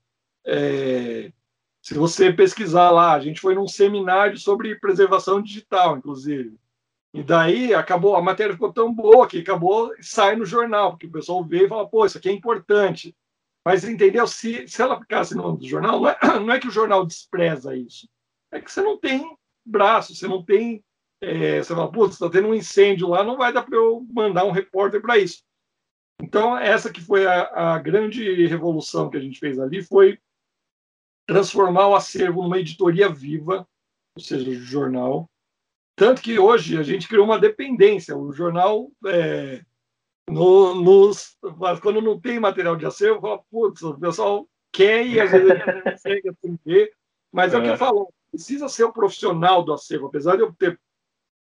é, se você pesquisar lá, a gente foi num seminário sobre preservação digital, inclusive. E daí acabou, a matéria ficou tão boa que acabou sai no jornal, porque o pessoal vê e fala, pô, isso aqui é importante. Mas entendeu? Se, se ela ficasse no jornal, não é, não é que o jornal despreza isso. É que você não tem braço, você não tem. É, você fala, putz, está tendo um incêndio lá, não vai dar para eu mandar um repórter para isso. Então, essa que foi a, a, grande revolução que a gente fez ali, foi transformar o acervo numa editoria viva, ou seja, o jornal. Tanto que hoje a gente criou uma dependência. O jornal, é, no, nos, quando não tem material de acervo, fala, putz, o pessoal quer e às vezes não consegue atender. Mas é. é o que eu falo, precisa ser o profissional do acervo. Apesar de eu ter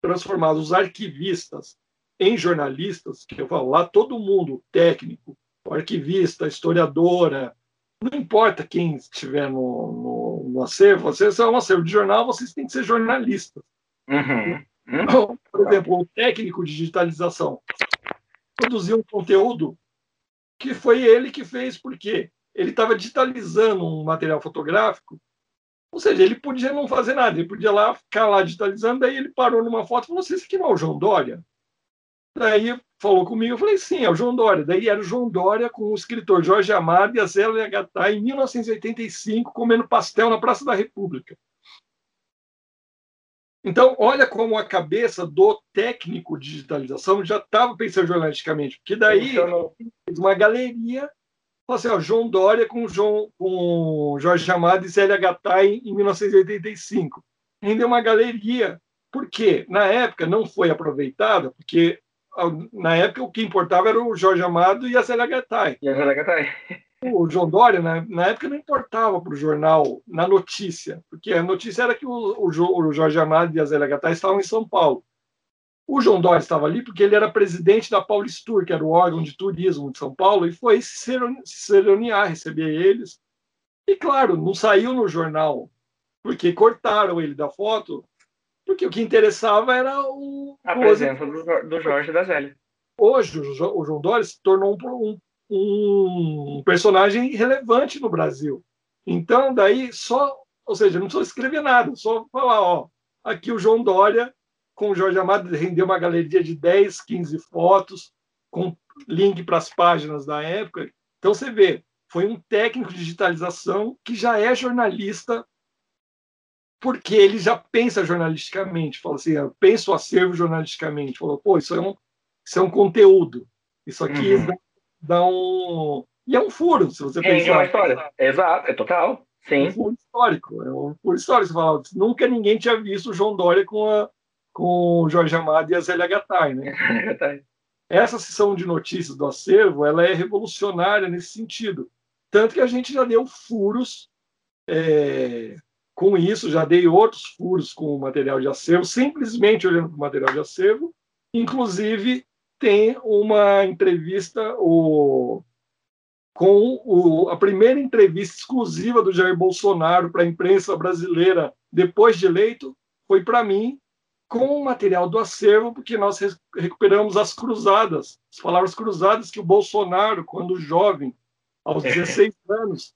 transformado os arquivistas em jornalistas, que eu falo lá, todo mundo, técnico, arquivista, historiadora, não importa quem estiver no, no, no acervo, vocês são um acervo de jornal, vocês têm que ser jornalistas. Uhum. Uhum. Então, por exemplo, o técnico de digitalização produziu um conteúdo que foi ele que fez, porque ele estava digitalizando um material fotográfico, ou seja, ele podia não fazer nada, ele podia lá ficar lá digitalizando, daí ele parou numa foto e falou: Você, esse aqui não é o João Dória? Daí falou comigo, eu falei, sim, é o João Dória. Daí era o João Dória com o escritor Jorge Amado e a Zélia Gattai em 1985, comendo pastel na Praça da República. Então, olha como a cabeça do técnico de digitalização já estava pensando jornalisticamente, porque daí fez uma galeria, assim, ó, João Dória com, João, com Jorge Amado e Zélia Gattai em 1985. Rendeu uma galeria, porque na época não foi aproveitada, porque na época o que importava era o Jorge Amado e a Célia Gattai. E a Célia Gattai. O João Dória, na, na época, não importava para o jornal, na notícia, porque a notícia era que o, o, o Jorge Amado e a Zélia Gattai estavam em São Paulo. O João Dória estava ali porque ele era presidente da Paulistur, que era o órgão de turismo de São Paulo, e foi se cerimoniar, receber eles. E, claro, não saiu no jornal, porque cortaram ele da foto porque o que interessava era o. A presença do, do Jorge da Zélia. Hoje, o João Dória se tornou um, um, um personagem relevante no Brasil. Então, daí só. Ou seja, não precisa escrever nada, só falar, ó, aqui o João Dória com o Jorge Amado rendeu uma galeria de 10, 15 fotos, com link para as páginas da época. Então, você vê, foi um técnico de digitalização que já é jornalista porque ele já pensa jornalisticamente, fala assim, eu penso o acervo jornalisticamente, falou, pô, isso é um, isso é um conteúdo, isso aqui uhum. Dá, um... E é um furo, se você pensar. É uma história, exato, é total, sim. É um furo histórico, é um furo histórico, você fala, nunca ninguém tinha visto o João Dória com, a, com o Jorge Amado e a Zélia Gattai, né? Essa sessão de notícias do acervo, ela é revolucionária nesse sentido, tanto que a gente já deu furos é, com isso, já dei outros furos com o material de acervo, simplesmente olhando para o material de acervo. Inclusive, tem uma entrevista o, com o, a primeira entrevista exclusiva do Jair Bolsonaro para a imprensa brasileira depois de eleito, foi para mim com o material do acervo, porque nós recuperamos as cruzadas, as palavras cruzadas que o Bolsonaro, quando jovem, aos 16 anos,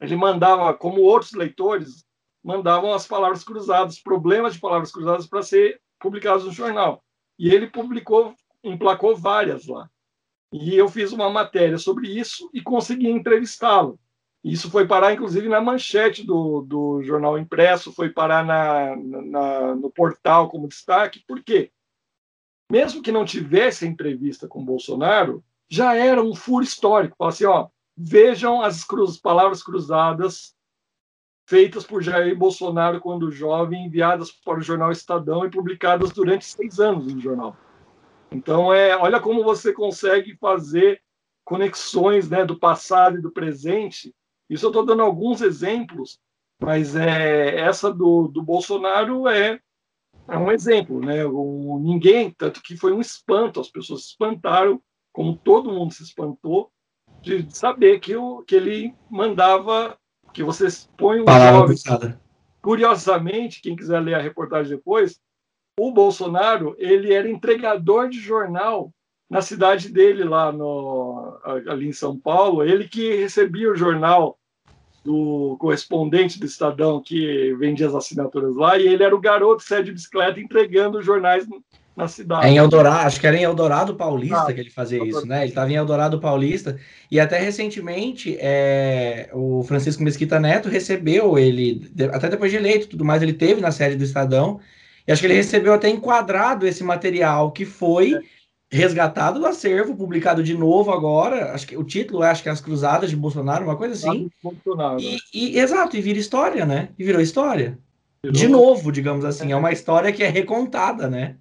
ele mandava, como outros leitores, mandavam as palavras cruzadas, problemas de palavras cruzadas para ser publicados no jornal. E ele publicou, emplacou várias lá. E eu fiz uma matéria sobre isso e consegui entrevistá-lo. Isso foi parar, inclusive, na manchete do, do jornal impresso, foi parar na, na, no portal como destaque. Por quê? Mesmo que não tivesse entrevista com Bolsonaro, já era um furo histórico. Fala assim, ó, vejam as cruz, palavras cruzadas feitas por Jair Bolsonaro quando jovem, enviadas para o jornal Estadão e publicadas durante seis anos no jornal. Então, é, olha como você consegue fazer conexões né, do passado e do presente. Isso eu estou dando alguns exemplos, mas é, essa do, do Bolsonaro é, é um exemplo. Né? O, ninguém, tanto que foi um espanto, as pessoas se espantaram, como todo mundo se espantou, de saber que, o, que ele mandava que você põe um Palavra. Curiosamente, quem quiser ler a reportagem depois, o Bolsonaro ele era entregador de jornal na cidade dele lá no ali em São Paulo. Ele que recebia o jornal do correspondente do Estadão que vendia as assinaturas lá e ele era o garoto que de bicicleta entregando os jornais na cidade. É em Eldorado, acho que era em Eldorado Paulista ah, que ele fazia isso, né? Ele estava em Eldorado Paulista e até recentemente é, o Francisco Mesquita Neto recebeu ele, até depois de eleito tudo mais, ele teve na sede do Estadão e acho que ele recebeu até enquadrado esse material que foi é. resgatado do acervo, publicado de novo agora. Acho que o título é acho que é As Cruzadas de Bolsonaro, uma coisa assim. Bolsonaro. E, e, exato, e vira história, né? E virou história. Virou. De novo, digamos assim, é uma história que é recontada, né?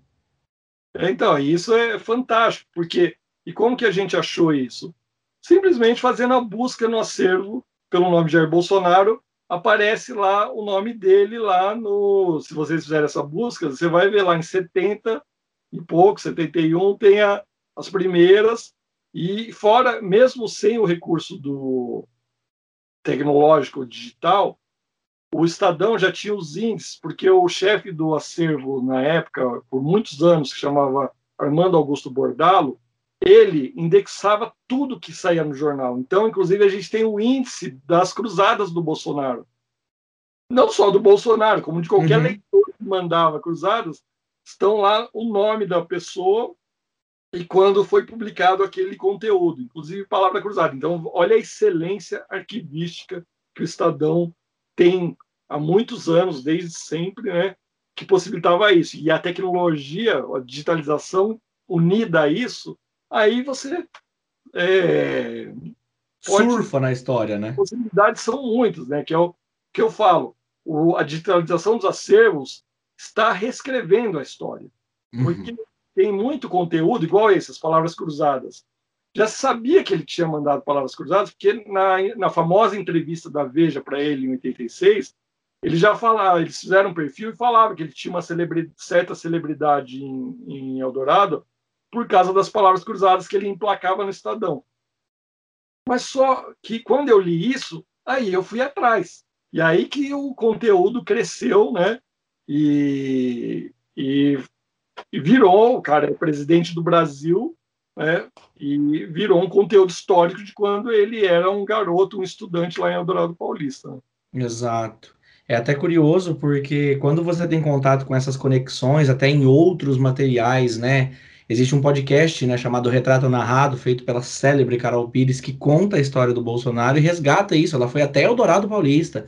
Então, isso é fantástico, porque e como que a gente achou isso? Simplesmente fazendo a busca no acervo pelo nome de Jair Bolsonaro, aparece lá o nome dele lá no, se vocês fizerem essa busca, você vai ver lá em 70 e pouco, 71 tem a, as primeiras. E fora, mesmo sem o recurso do tecnológico digital, o Estadão já tinha os índices, porque o chefe do acervo na época, por muitos anos, que chamava Armando Augusto Bordalo, ele indexava tudo que saía no jornal. Então, inclusive, a gente tem o índice das cruzadas do Bolsonaro. Não só do Bolsonaro, como de qualquer uhum. leitor que mandava cruzadas, estão lá o nome da pessoa e quando foi publicado aquele conteúdo, inclusive palavra cruzada. Então, olha a excelência arquivística que o Estadão tem há muitos anos, desde sempre, né, que possibilitava isso. E a tecnologia, a digitalização unida a isso, aí você é, pode, surfa na história, né? Possibilidades são muitas, né? Que é o que eu falo. O, a digitalização dos acervos está reescrevendo a história, uhum. porque tem muito conteúdo igual esse, as palavras cruzadas já sabia que ele tinha mandado palavras cruzadas, porque na, na famosa entrevista da Veja para ele em 86, ele já falava, eles fizeram um perfil e falava que ele tinha uma celebridade, certa celebridade em, em Eldorado por causa das palavras cruzadas que ele emplacava no Estadão. Mas só que quando eu li isso, aí eu fui atrás. E aí que o conteúdo cresceu, né? E, e, e virou, cara é presidente do Brasil, né? E virou um conteúdo histórico de quando ele era um garoto, um estudante lá em Eldorado Paulista. Exato. É até curioso porque quando você tem contato com essas conexões, até em outros materiais, né? Existe um podcast, né, chamado Retrato Narrado, feito pela célebre Carol Pires, que conta a história do Bolsonaro e resgata isso. Ela foi até Eldorado Paulista,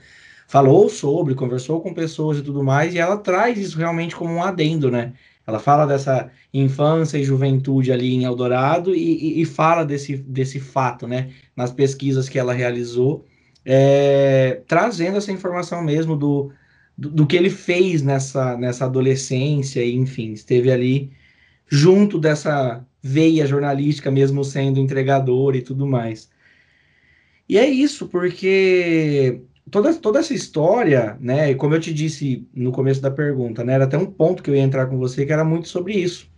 falou sobre, conversou com pessoas e tudo mais, e ela traz isso realmente como um adendo, né? Ela fala dessa infância e juventude ali em Eldorado e, e, e fala desse, desse fato, né? Nas pesquisas que ela realizou, é, trazendo essa informação mesmo do, do, do, que ele fez nessa, nessa adolescência, e enfim, esteve ali junto dessa veia jornalística, mesmo sendo entregador e tudo mais. E é isso, porque toda, toda essa história, né, como eu te disse no começo da pergunta, né, era até um ponto que eu ia entrar com você que era muito sobre isso.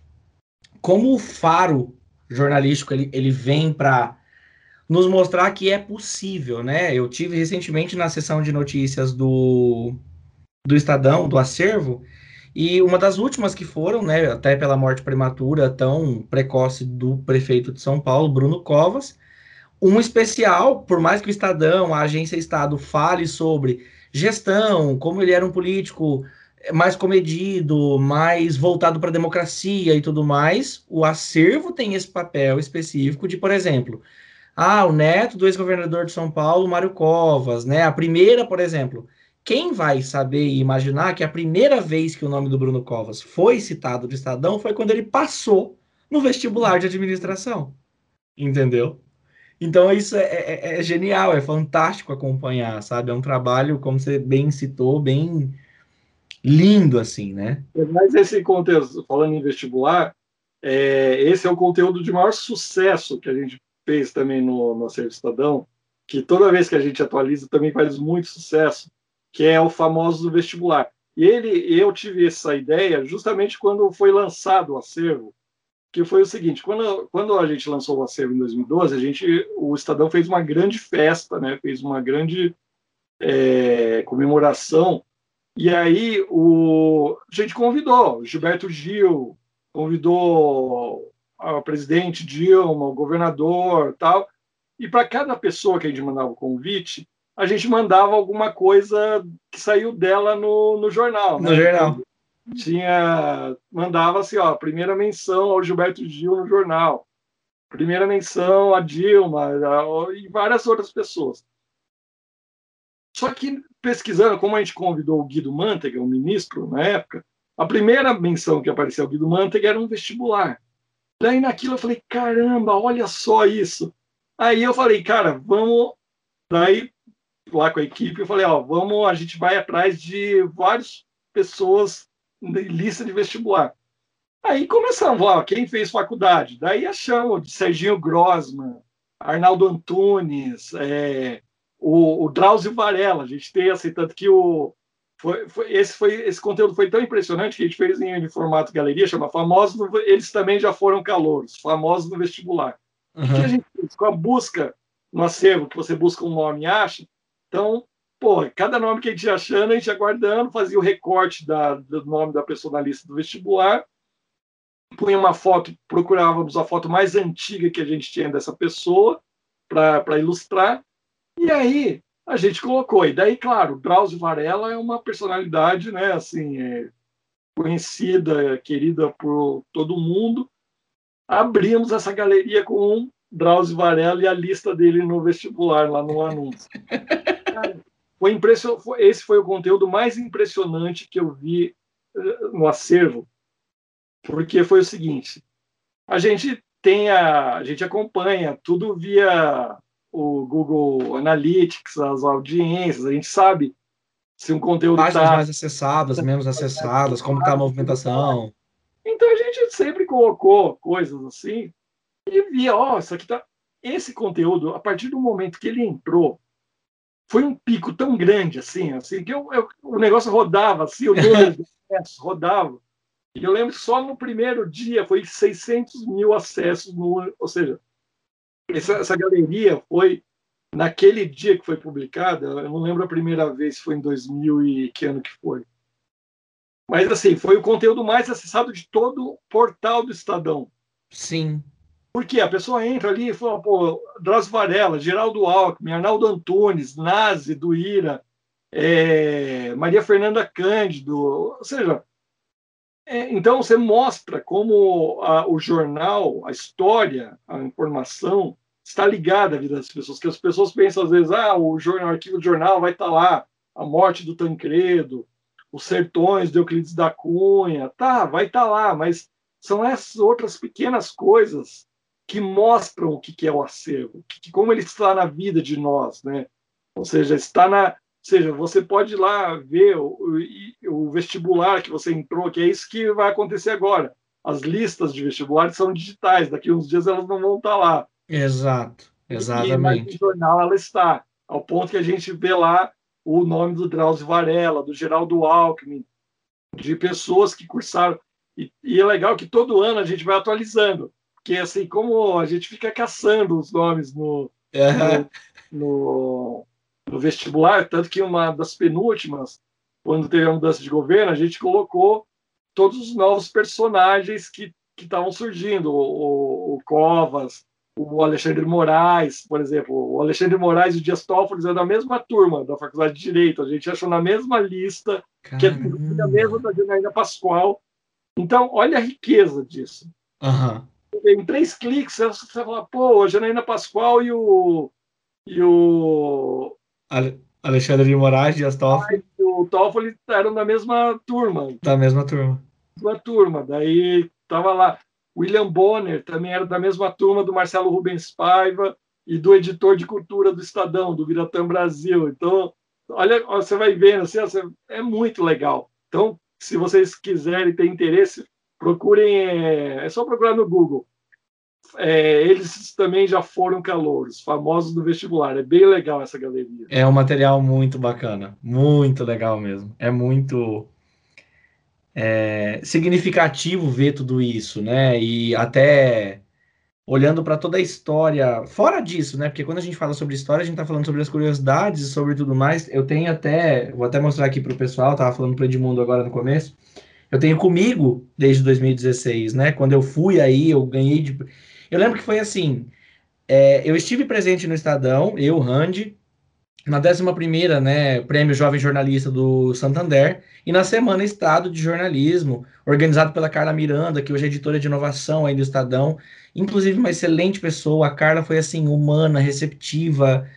Como o faro jornalístico ele, ele vem para nos mostrar que é possível, né? Eu tive recentemente na sessão de notícias do, do Estadão, do acervo, e uma das últimas que foram, né, até pela morte prematura tão precoce do prefeito de São Paulo, Bruno Covas, um especial, por mais que o Estadão, a agência Estado, fale sobre gestão, como ele era um político mais comedido, mais voltado para a democracia e tudo mais, o acervo tem esse papel específico de, por exemplo, ah, o neto do ex-governador de São Paulo, Mário Covas, né? A primeira, por exemplo, quem vai saber e imaginar que a primeira vez que o nome do Bruno Covas foi citado do Estadão foi quando ele passou no vestibular de administração. Entendeu? Então isso é, é, é genial, é fantástico acompanhar, sabe? É um trabalho, como você bem citou, bem lindo, assim, né? Mas esse conteúdo, falando em vestibular, é, esse é o conteúdo de maior sucesso que a gente fez também no, no Acervo Estadão, que toda vez que a gente atualiza também faz muito sucesso, que é o famoso vestibular. E ele, eu tive essa ideia justamente quando foi lançado o acervo, que foi o seguinte: quando, quando a gente lançou o acervo em 2012, a gente, o Estadão fez uma grande festa, né? Fez uma grande é, comemoração. E aí o, a gente convidou o Gilberto Gil, convidou a presidente Dilma, o governador, tal. E para cada pessoa que a gente mandava o convite, a gente mandava alguma coisa que saiu dela no, no jornal. Né? No jornal. Tinha, mandava assim, ó, primeira menção ao Gilberto Gil no jornal, primeira menção a Dilma a, e várias outras pessoas. Só que pesquisando, como a gente convidou o Guido Mantega, o ministro na época, a primeira menção que apareceu ao Guido Mantega era um vestibular. Daí naquilo eu falei, caramba, olha só isso. Aí eu falei, cara, vamos. Daí lá com a equipe, eu falei, ó, vamos, a gente vai atrás de várias pessoas de lista de vestibular. Aí começamos, ó, quem fez faculdade? Daí achamos de Serginho Grossman, Arnaldo Antunes, é, o, o Drauzio Varela. A gente tem assim, tanto que o, foi, foi, esse, foi, esse conteúdo foi tão impressionante que a gente fez em, em formato galeria, chama Famosos, no, eles também já foram calouros, famosos no vestibular. Uhum. O que a gente fez? Com a busca no acervo, que você busca um nome e acha, então, pô, cada nome que a gente ia achando, a gente ia guardando, fazia o recorte da, do nome da pessoa na lista do vestibular, punha uma foto, procurávamos a foto mais antiga que a gente tinha dessa pessoa para ilustrar, e aí a gente colocou. E daí, claro, Drauzio Varela é uma personalidade, né, assim, é conhecida, querida por todo mundo. Abrimos essa galeria com Drauzio Varela e a lista dele no vestibular, lá no anúncio. foi impression... Esse foi o conteúdo mais impressionante que eu vi eh, no acervo, porque foi o seguinte: a gente tem a, a gente acompanha tudo via o Google Analytics, as audiências, a gente sabe se um conteúdo páginas tá... mais acessadas, menos acessadas, como está a movimentação. Então a gente sempre colocou coisas assim e via, ó, oh, isso aqui tá esse conteúdo, a partir do momento que ele entrou, foi um pico tão grande assim, assim que eu, eu, o negócio rodava, assim, o número de acessos rodava. E eu lembro só no primeiro dia foi 600 mil acessos, no, ou seja, essa, essa galeria foi naquele dia que foi publicada, eu não lembro a primeira vez, foi em 2000 e que ano que foi. Mas assim, foi o conteúdo mais acessado de todo o portal do Estadão. Sim. Porque a pessoa entra ali e fala, pô, Drauzio Varela, Geraldo Alckmin, Arnaldo Antunes, Nazi, do IRA, é, Maria Fernanda Cândido, ou seja, é, então, você mostra como a, o jornal, a história, a informação está ligada à vida das pessoas. Que as pessoas pensam, às vezes, ah, o, jornal, o arquivo do jornal vai estar lá, a morte do Tancredo, os sertões de Euclides da Cunha. Tá, vai estar lá, mas são essas outras pequenas coisas que mostram o que é o acervo, que, como ele está na vida de nós, né? Ou seja, está na, seja, você pode ir lá ver o, o, o, vestibular que você entrou, que é isso que vai acontecer agora. As listas de vestibulares são digitais, daqui a uns dias elas não vão estar lá. Exato, exatamente. E no jornal ela está, ao ponto que a gente vê lá o nome do Drauzio Varela, do Geraldo Alckmin, de pessoas que cursaram. E, e é legal que todo ano a gente vai atualizando, porque assim, como a gente fica caçando os nomes no, uhum. no, no no vestibular, tanto que uma das penúltimas, quando teve a mudança de governo, a gente colocou todos os novos personagens que estavam surgindo, o, o, o, Covas, o Alexandre Moraes, por exemplo. O Alexandre Moraes e o Dias Toffoli é da mesma turma da Faculdade de Direito. A gente achou na mesma lista, Caramba. que é a mesma da Janaína Pascoal. Então, olha a riqueza disso. Uhum. Em três cliques, você fala, pô, a Janaína Pascoal e o. E o. Alexandre de Moraes, Dias Toffoli. O Toffoli eram da mesma turma. Da mesma turma. Mesma turma. Daí tava lá. William Bonner também era da mesma turma do Marcelo Rubens Paiva e do editor de cultura do Estadão, do Viratã Brasil. Então, olha, você vai vendo, assim, é muito legal. Então, se vocês quiserem ter interesse, procurem, é, é só procurar no Google. É, eles também já foram calouros, famosos do vestibular. É bem legal essa galeria. É um material muito bacana, muito legal mesmo. É muito é, significativo ver tudo isso, né? E até olhando para toda a história, fora disso, né? Porque quando a gente fala sobre história, a gente está falando sobre as curiosidades sobre tudo mais. Eu tenho até, vou até mostrar aqui para o pessoal, tava falando para Edmundo agora no começo. Eu tenho comigo desde 2016, né? Quando eu fui aí, eu ganhei de. Eu lembro que foi assim. É, eu estive presente no Estadão, eu, Randy, na 11ª, né, Prêmio Jovem Jornalista do Santander, e na Semana Estado de Jornalismo, organizado pela Carla Miranda, que hoje é editora de inovação aí do Estadão, inclusive uma excelente pessoa, a Carla foi assim, humana, receptiva,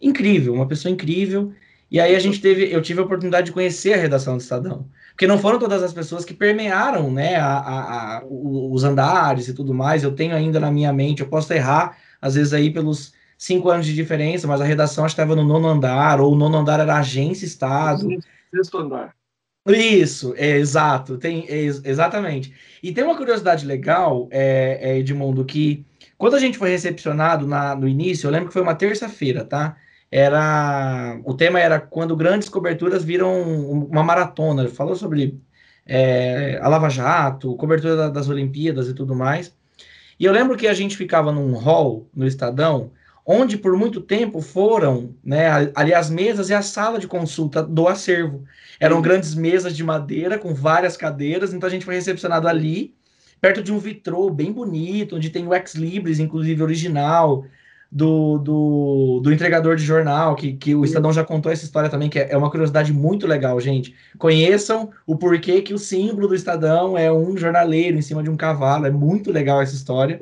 incrível, uma pessoa incrível, e aí a gente teve, eu tive a oportunidade de conhecer a redação do Estadão, porque não foram todas as pessoas que permearam, né, a, a, a, os andares e tudo mais, eu tenho ainda na minha mente, eu posso errar, às vezes aí pelos cinco anos de diferença, mas a redação acho que estava no nono andar, ou o nono andar era agência Estado. Sexto andar. Isso, é, exato, tem, é, exatamente. E tem uma curiosidade legal, é, é, Edmundo, que quando a gente foi recepcionado na, no início, eu lembro que foi uma terça-feira, tá? Era, o tema era quando grandes coberturas viram uma maratona, falou sobre é, a Lava Jato, cobertura da, das Olimpíadas e tudo mais. E eu lembro que a gente ficava num hall no Estadão, onde por muito tempo foram, né, ali as mesas e a sala de consulta do acervo. Eram uhum. grandes mesas de madeira com várias cadeiras, então a gente foi recepcionado ali, perto de um vitrô bem bonito, onde tem o Ex Libris, inclusive original, do, do, do, entregador de jornal, que, que o Estadão já contou essa história também, que é, é uma curiosidade muito legal, gente. Conheçam o porquê que o símbolo do Estadão é um jornaleiro em cima de um cavalo. É muito legal essa história.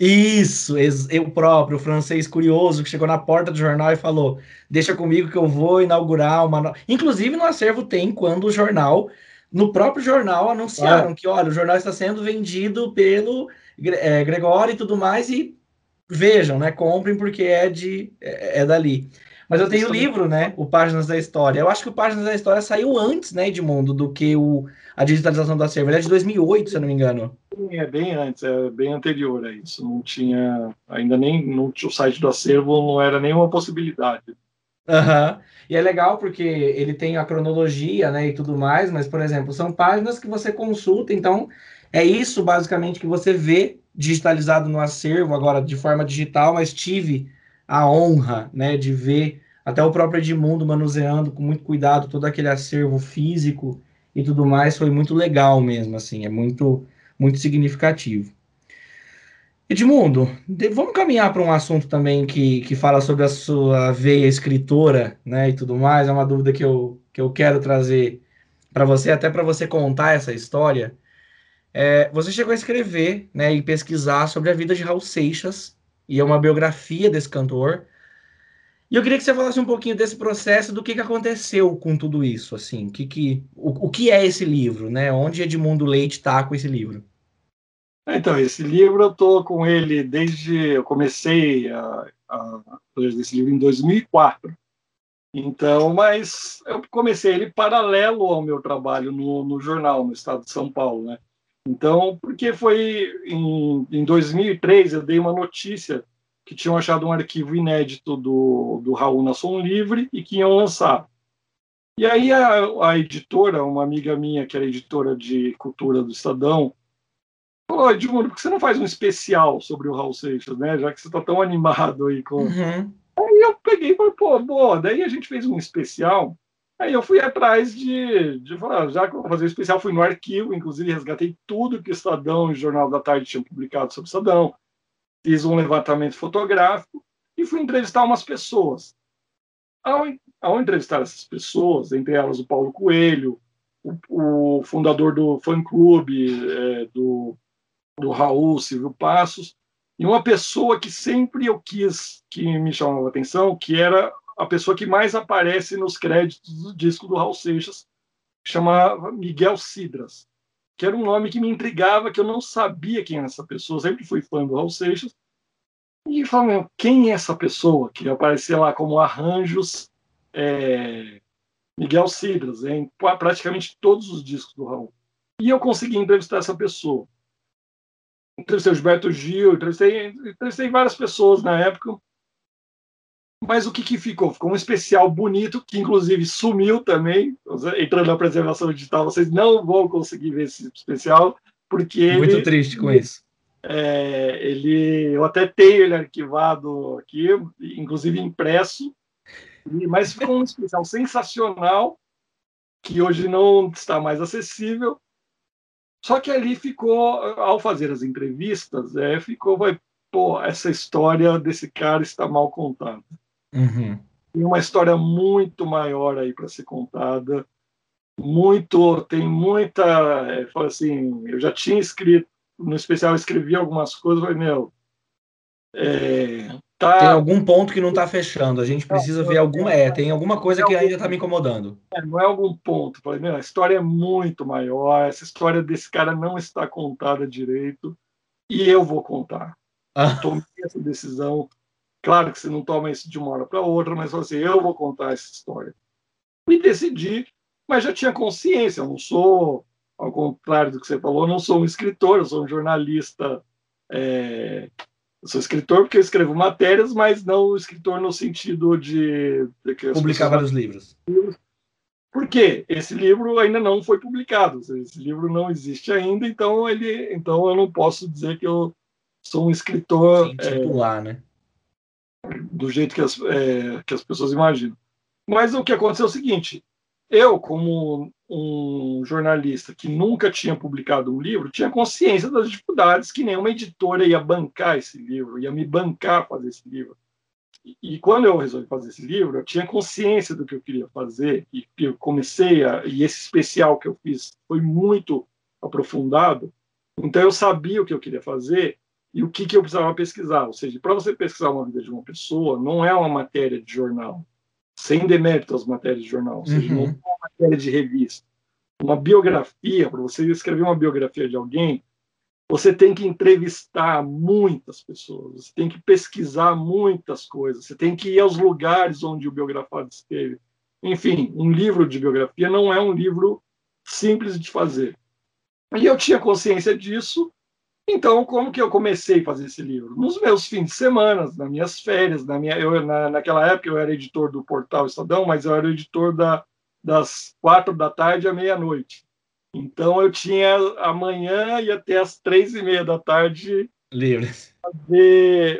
Isso, eu próprio, o francês curioso, que chegou na porta do jornal e falou: Deixa comigo que eu vou inaugurar uma. No... Inclusive, no acervo tem quando o jornal, no próprio jornal, anunciaram ah. que, olha, o jornal está sendo vendido pelo é, Gregório e tudo mais, e vejam, né? Comprem porque é, de, é, é dali. Mas eu tenho o livro, né? O Páginas da História. Eu acho que o Páginas da História saiu antes, né, Edmundo, do que o, a digitalização da acervo. Ele é de 2008, se eu não me engano. É bem antes, é bem anterior a isso. Não tinha, ainda nem não, o site do acervo não era nenhuma possibilidade. Aham. Uhum. E é legal porque ele tem a cronologia, né, e tudo mais, mas, por exemplo, são páginas que você consulta, então é isso basicamente que você vê digitalizado no acervo, agora de forma digital, mas tive a honra né, de ver até o próprio Edmundo manuseando com muito cuidado todo aquele acervo físico e tudo mais, foi muito legal mesmo, assim, é muito, muito significativo. Edmundo, vamos caminhar para um assunto também que, que fala sobre a sua veia escritora, né, e tudo mais, é uma dúvida que eu, que eu quero trazer para você, até para você contar essa história. É, você chegou a escrever, né, e pesquisar sobre a vida de Raul Seixas, e é uma biografia desse cantor. E eu queria que você falasse um pouquinho desse processo, do que, que aconteceu com tudo isso, assim, que, que, o, o que é esse livro, né? Onde Edmundo Leite está com esse livro? Então, esse livro eu estou com ele desde eu comecei a, a fazer esse livro em 2004. Então, mas eu comecei ele paralelo ao meu trabalho no, no jornal, no estado de São Paulo, né? Então, porque foi em, em 2003 eu dei uma notícia que tinham achado um arquivo inédito do, do Raul na Som Livre e que iam lançar. E aí a, a editora, uma amiga minha que era editora de cultura do Estadão, falou, Edmundo, por que você não faz um especial sobre o Raul Seixas, né? Já que você está tão animado aí com... Uhum. Aí eu peguei e falei, pô, boa. Daí a gente fez um especial Aí eu fui atrás de, de falar, já que eu vou fazer o especial, fui no arquivo, inclusive resgatei tudo que o Estadão e o Jornal da Tarde tinham publicado sobre o Estadão. fiz um levantamento fotográfico e fui entrevistar umas pessoas. Ao, ao entrevistar essas pessoas, entre elas o Paulo Coelho, o, o fundador do fã-clube é, do, do Raul Silvio Passos, e uma pessoa que sempre eu quis que me chamava a atenção, que era a pessoa que mais aparece nos créditos do disco do Raul Seixas, chamava Miguel Cidras, que era um nome que me intrigava, que eu não sabia quem era essa pessoa, sempre fui fã do Raul Seixas, e falei, quem é essa pessoa que aparecia lá como arranjos é, Miguel Cidras, em praticamente todos os discos do Raul. E eu consegui entrevistar essa pessoa entrevistei o Gilberto Gil, entrevistei, entrevistei várias pessoas na época. Mas o que, que ficou? Ficou um especial bonito, que inclusive sumiu também. Entrando na preservação digital, vocês não vão conseguir ver esse especial, porque. Muito ele, triste com isso. É, ele, eu até tenho ele arquivado aqui, inclusive impresso, mas ficou um especial sensacional, que hoje não está mais acessível, só que ali ficou, ao fazer as entrevistas, é, ficou, vai, pô, essa história desse cara está mal contada. Uhum. Tem uma história muito maior aí para ser contada. Muito, tem muita. É, assim, eu já tinha escrito, no especial, escrevi algumas coisas, falei, meu. É, Tá... Tem algum ponto que não está fechando. A gente precisa ver alguma. É, tem alguma coisa que ainda está me incomodando. É, não é algum ponto. Falei, a história é muito maior. Essa história desse cara não está contada direito. E eu vou contar. Ah. tomei essa decisão. Claro que você não toma isso de uma hora para outra, mas assim, eu vou contar essa história. E decidi, mas já tinha consciência. Eu não sou, ao contrário do que você falou, não sou um escritor, eu sou um jornalista. É, eu sou escritor porque eu escrevo matérias, mas não escritor no sentido de. de Publicar vários livros. Porque esse livro ainda não foi publicado, esse livro não existe ainda, então ele, então eu não posso dizer que eu sou um escritor Sim, titular, é, né? Do jeito que as, é, que as pessoas imaginam. Mas o que aconteceu é o seguinte: eu, como um jornalista que nunca tinha publicado um livro, tinha consciência das dificuldades que nenhuma editora ia bancar esse livro, ia me bancar fazer esse livro. E, quando eu resolvi fazer esse livro, eu tinha consciência do que eu queria fazer e eu comecei a e esse especial que eu fiz foi muito aprofundado. Então eu sabia o que eu queria fazer e o que, que eu precisava pesquisar. Ou seja, para você pesquisar uma vida de uma pessoa, não é uma matéria de jornal sem demérito às matérias de jornal, ou seja, uhum. não é uma matéria de revista. Uma biografia, para você escrever uma biografia de alguém, você tem que entrevistar muitas pessoas, você tem que pesquisar muitas coisas, você tem que ir aos lugares onde o biografado esteve. Enfim, um livro de biografia não é um livro simples de fazer. E eu tinha consciência disso, então, como que eu comecei a fazer esse livro? Nos meus fins de semana, nas minhas férias, na minha, eu, na, naquela época eu era editor do portal Estadão, mas eu era editor da, das quatro da tarde à meia-noite. Então eu tinha amanhã e até as três e meia da tarde livres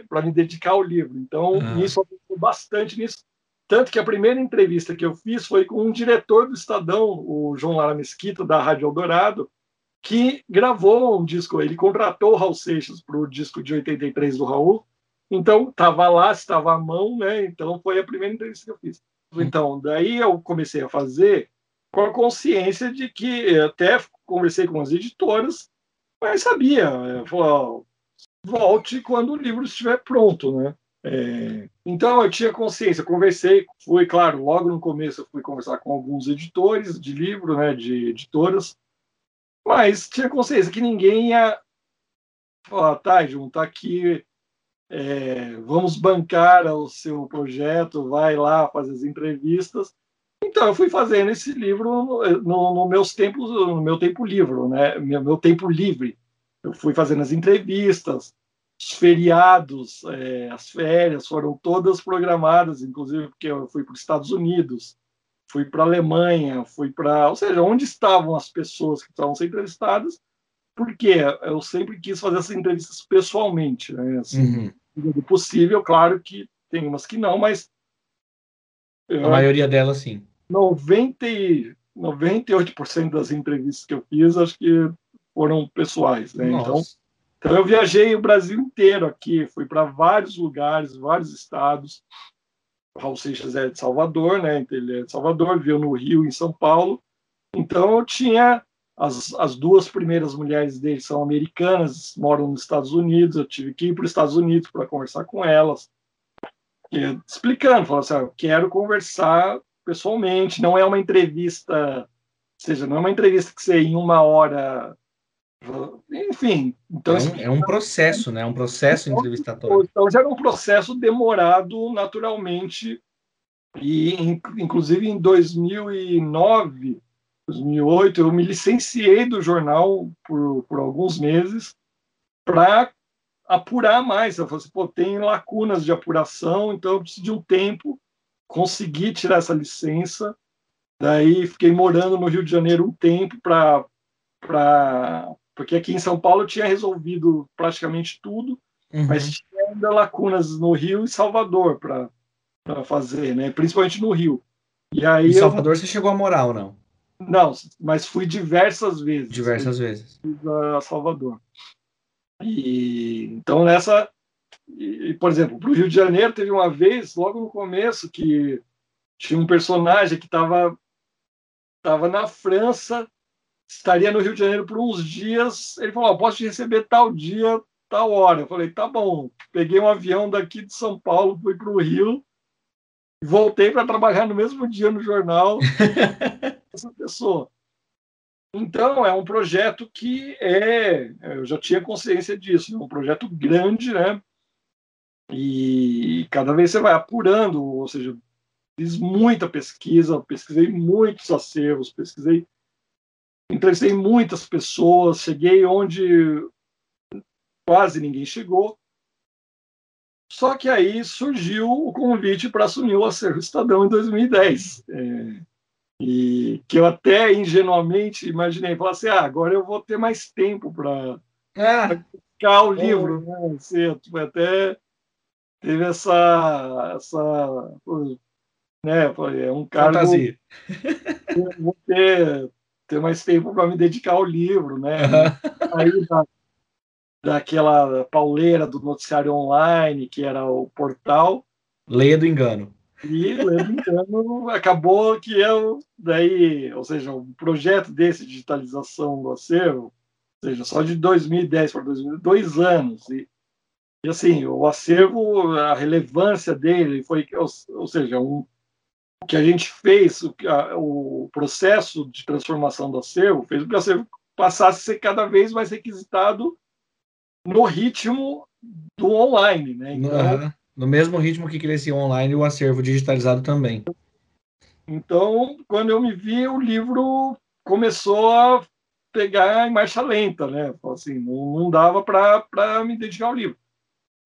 para me dedicar ao livro. Então uhum. isso aconteceu bastante nisso. Tanto que a primeira entrevista que eu fiz foi com um diretor do Estadão, o João Lara Mesquita, da Rádio Eldorado, que gravou um disco. Ele contratou o Raul Seixas para o disco de 83 do Raul. Então, estava lá, estava à mão, né? Então, foi a primeira entrevista que eu fiz. Então, daí eu comecei a fazer com a consciência de que até conversei com as editoras, mas sabia, falou, volte quando o livro estiver pronto, né? É, então eu tinha consciência, conversei, fui, claro, logo no começo eu fui conversar com alguns editores de livro, né, de editoras, mas tinha consciência que ninguém ia falar, tá, Jun, tá aqui, é, vamos bancar o seu projeto, vai lá fazer as entrevistas. Então eu fui fazendo esse livro no, no meus tempos, no meu tempo livre, né? Meu, meu, tempo livre. Eu fui fazendo as entrevistas, os feriados, é, as férias foram todas programadas, inclusive porque eu fui para os Estados Unidos fui para a Alemanha, fui para. Ou seja, onde estavam as pessoas que estavam sendo entrevistadas, porque eu sempre quis fazer essas entrevistas pessoalmente, né? Assim, uhum. possível, claro que tem umas que não, mas. A eu, maioria delas, sim. 90, 98% das entrevistas que eu fiz, acho que foram pessoais, né? Então, Então eu viajei o Brasil inteiro aqui, fui para vários lugares, vários estados. Raul Seixas é de Salvador, né? Então, ele é de Salvador, viveu no Rio, em São Paulo. Então eu tinha as, as duas primeiras mulheres dele são americanas, moram nos Estados Unidos. Eu tive que ir para os Estados Unidos para conversar com elas, e, explicando, falando assim: ah, eu quero conversar pessoalmente, não é uma entrevista, ou seja, não é uma entrevista que você em uma hora enfim, então é um, é um processo, né? É um processo entrevistatório. Então já era um processo demorado naturalmente e inclusive em 2009, 2008 eu me licenciei do jornal por, por alguns meses para apurar mais. Eu falei assim, pô, tem lacunas de apuração, então eu preciso de um tempo consegui tirar essa licença. Daí fiquei morando no Rio de Janeiro um tempo para porque aqui em São Paulo tinha resolvido praticamente tudo, uhum. mas tinha ainda lacunas no Rio e Salvador para fazer, né? Principalmente no Rio. E aí em Salvador eu... você chegou a morar ou não? Não, mas fui diversas vezes. Diversas fui, vezes. A Salvador. E então nessa, e, por exemplo, para o Rio de Janeiro teve uma vez logo no começo que tinha um personagem que estava tava na França estaria no Rio de Janeiro por uns dias. Ele falou: oh, posso te receber tal dia, tal hora. Eu falei: tá bom. Peguei um avião daqui de São Paulo, fui para o Rio, voltei para trabalhar no mesmo dia no jornal. essa pessoa. Então, é um projeto que é. Eu já tinha consciência disso, é um projeto grande, né? E cada vez você vai apurando, ou seja, fiz muita pesquisa, pesquisei muitos acervos, pesquisei entrevistei muitas pessoas, cheguei onde quase ninguém chegou. Só que aí surgiu o convite para assumir o Acervo Estadão em 2010. É, e que eu até ingenuamente imaginei, falar assim, ah, agora eu vou ter mais tempo para publicar o livro. É. Né? Assim, até teve essa, essa né, é um cargo... Fantasia. Vou ter ter mais tempo para me dedicar ao livro, né? Aí da, daquela pauleira do noticiário online, que era o portal. Leia do engano. E Leia do engano acabou que eu, daí, ou seja, um projeto desse de digitalização do acervo, ou seja, só de 2010 para 2012, dois anos. E, e assim, o acervo, a relevância dele foi, ou, ou seja, um, que a gente fez, o, a, o processo de transformação do acervo, fez com que o acervo passasse a ser cada vez mais requisitado no ritmo do online. Né? Então, uhum. No mesmo ritmo que crescia online, o acervo digitalizado também. Então, quando eu me vi, o livro começou a pegar em marcha lenta, né? Assim, não, não dava para me dedicar ao livro.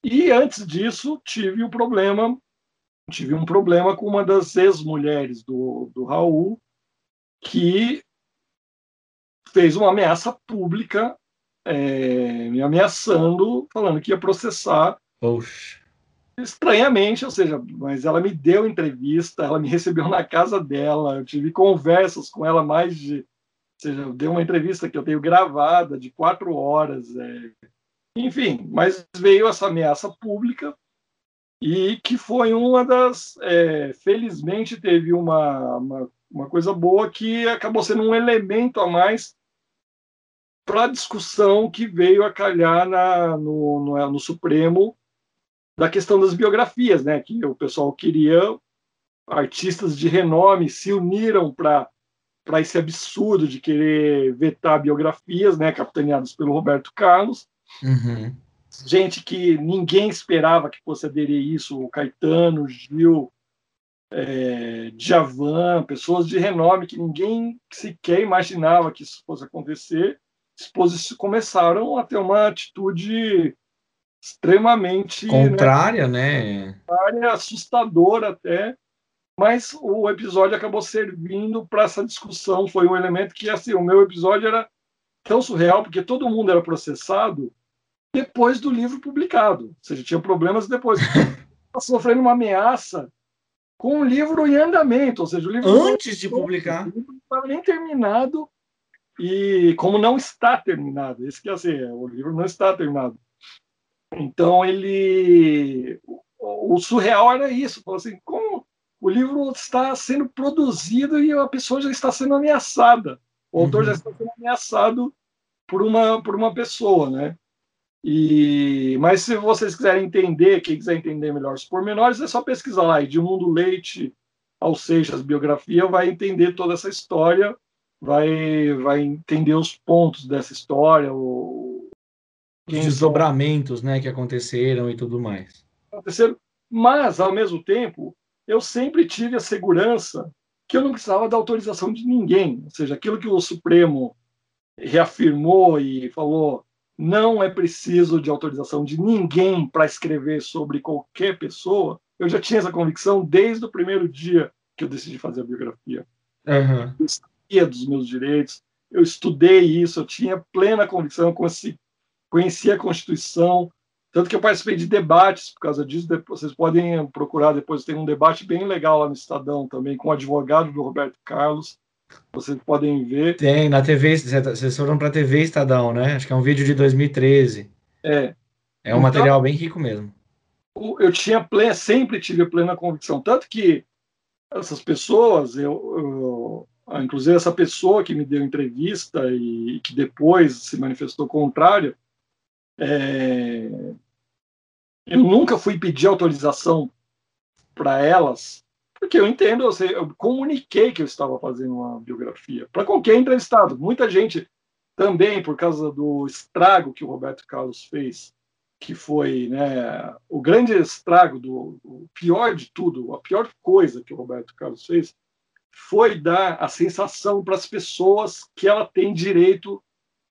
E antes disso, tive o problema tive um problema com uma das ex-mulheres do, do Raul, que fez uma ameaça pública, é, me ameaçando, falando que ia processar. Poxa. Estranhamente, ou seja, mas ela me deu entrevista, ela me recebeu na casa dela, eu tive conversas com ela mais de. Ou seja, deu uma entrevista que eu tenho gravada de quatro horas. É, enfim, mas veio essa ameaça pública e que foi uma das. É, felizmente, teve uma, uma, uma, coisa boa que acabou sendo um elemento a mais para a discussão que veio a calhar na, no, no, no, Supremo da questão das biografias, né? que o pessoal queria. Artistas de renome se uniram para para esse absurdo de querer vetar biografias, né, capitaneadas pelo Roberto Carlos. Uhum gente que ninguém esperava que fosse aderir isso, o Caetano, Gil, é, Djavan, pessoas de renome que ninguém sequer imaginava que isso fosse acontecer, começaram a ter uma atitude extremamente né, contrária, né? né? Contrária, assustadora até. Mas o episódio acabou servindo para essa discussão. Foi um elemento que, assim, o meu episódio era tão surreal, porque todo mundo era processado depois do livro publicado. Ou seja, tinha problemas depois. sofrendo uma ameaça com o livro em andamento, ou seja, o livro antes de publicar, não estava nem terminado e como não está terminado, esse que é assim, o livro não está terminado. Então ele o, surreal era isso, assim, como o livro está sendo produzido e a pessoa já está sendo ameaçada. O autor uhum. já está sendo ameaçado por uma por uma pessoa, né? E, mas se vocês quiserem entender, quem quiser entender melhor os pormenores, é só pesquisar lá. Edmundo Leite, ao Seixas, biografia, vai entender toda essa história, vai, vai entender os pontos dessa história, o, os desdobramentos né, que aconteceram e tudo mais. Aconteceram, mas, ao mesmo tempo, eu sempre tive a segurança que eu não precisava da autorização de ninguém. Ou seja, aquilo que o Supremo reafirmou e falou não é preciso de autorização de ninguém para escrever sobre qualquer pessoa. Eu já tinha essa convicção desde o primeiro dia que eu decidi fazer a biografia. Uhum. Eu sabia dos meus direitos, eu estudei isso, eu tinha plena convicção, conheci, conhecia a Constituição, tanto que eu participei de debates por causa disso. Vocês podem procurar depois, tem um debate bem legal lá no Estadão também, com o advogado do Roberto Carlos, vocês podem ver. Tem, na TV, vocês foram para a TV Estadão, né? Acho que é um vídeo de 2013. É. É um então, material bem rico mesmo. Eu tinha plena, sempre tive plena convicção. Tanto que essas pessoas, eu, eu ah, inclusive essa pessoa que me deu entrevista e que depois se manifestou contrária, é, eu nunca fui pedir autorização para elas porque eu entendo, eu, eu comuniquei que eu estava fazendo uma biografia para qualquer entrevistado. Muita gente também, por causa do estrago que o Roberto Carlos fez, que foi né, o grande estrago, do, o pior de tudo, a pior coisa que o Roberto Carlos fez, foi dar a sensação para as pessoas que ela tem direito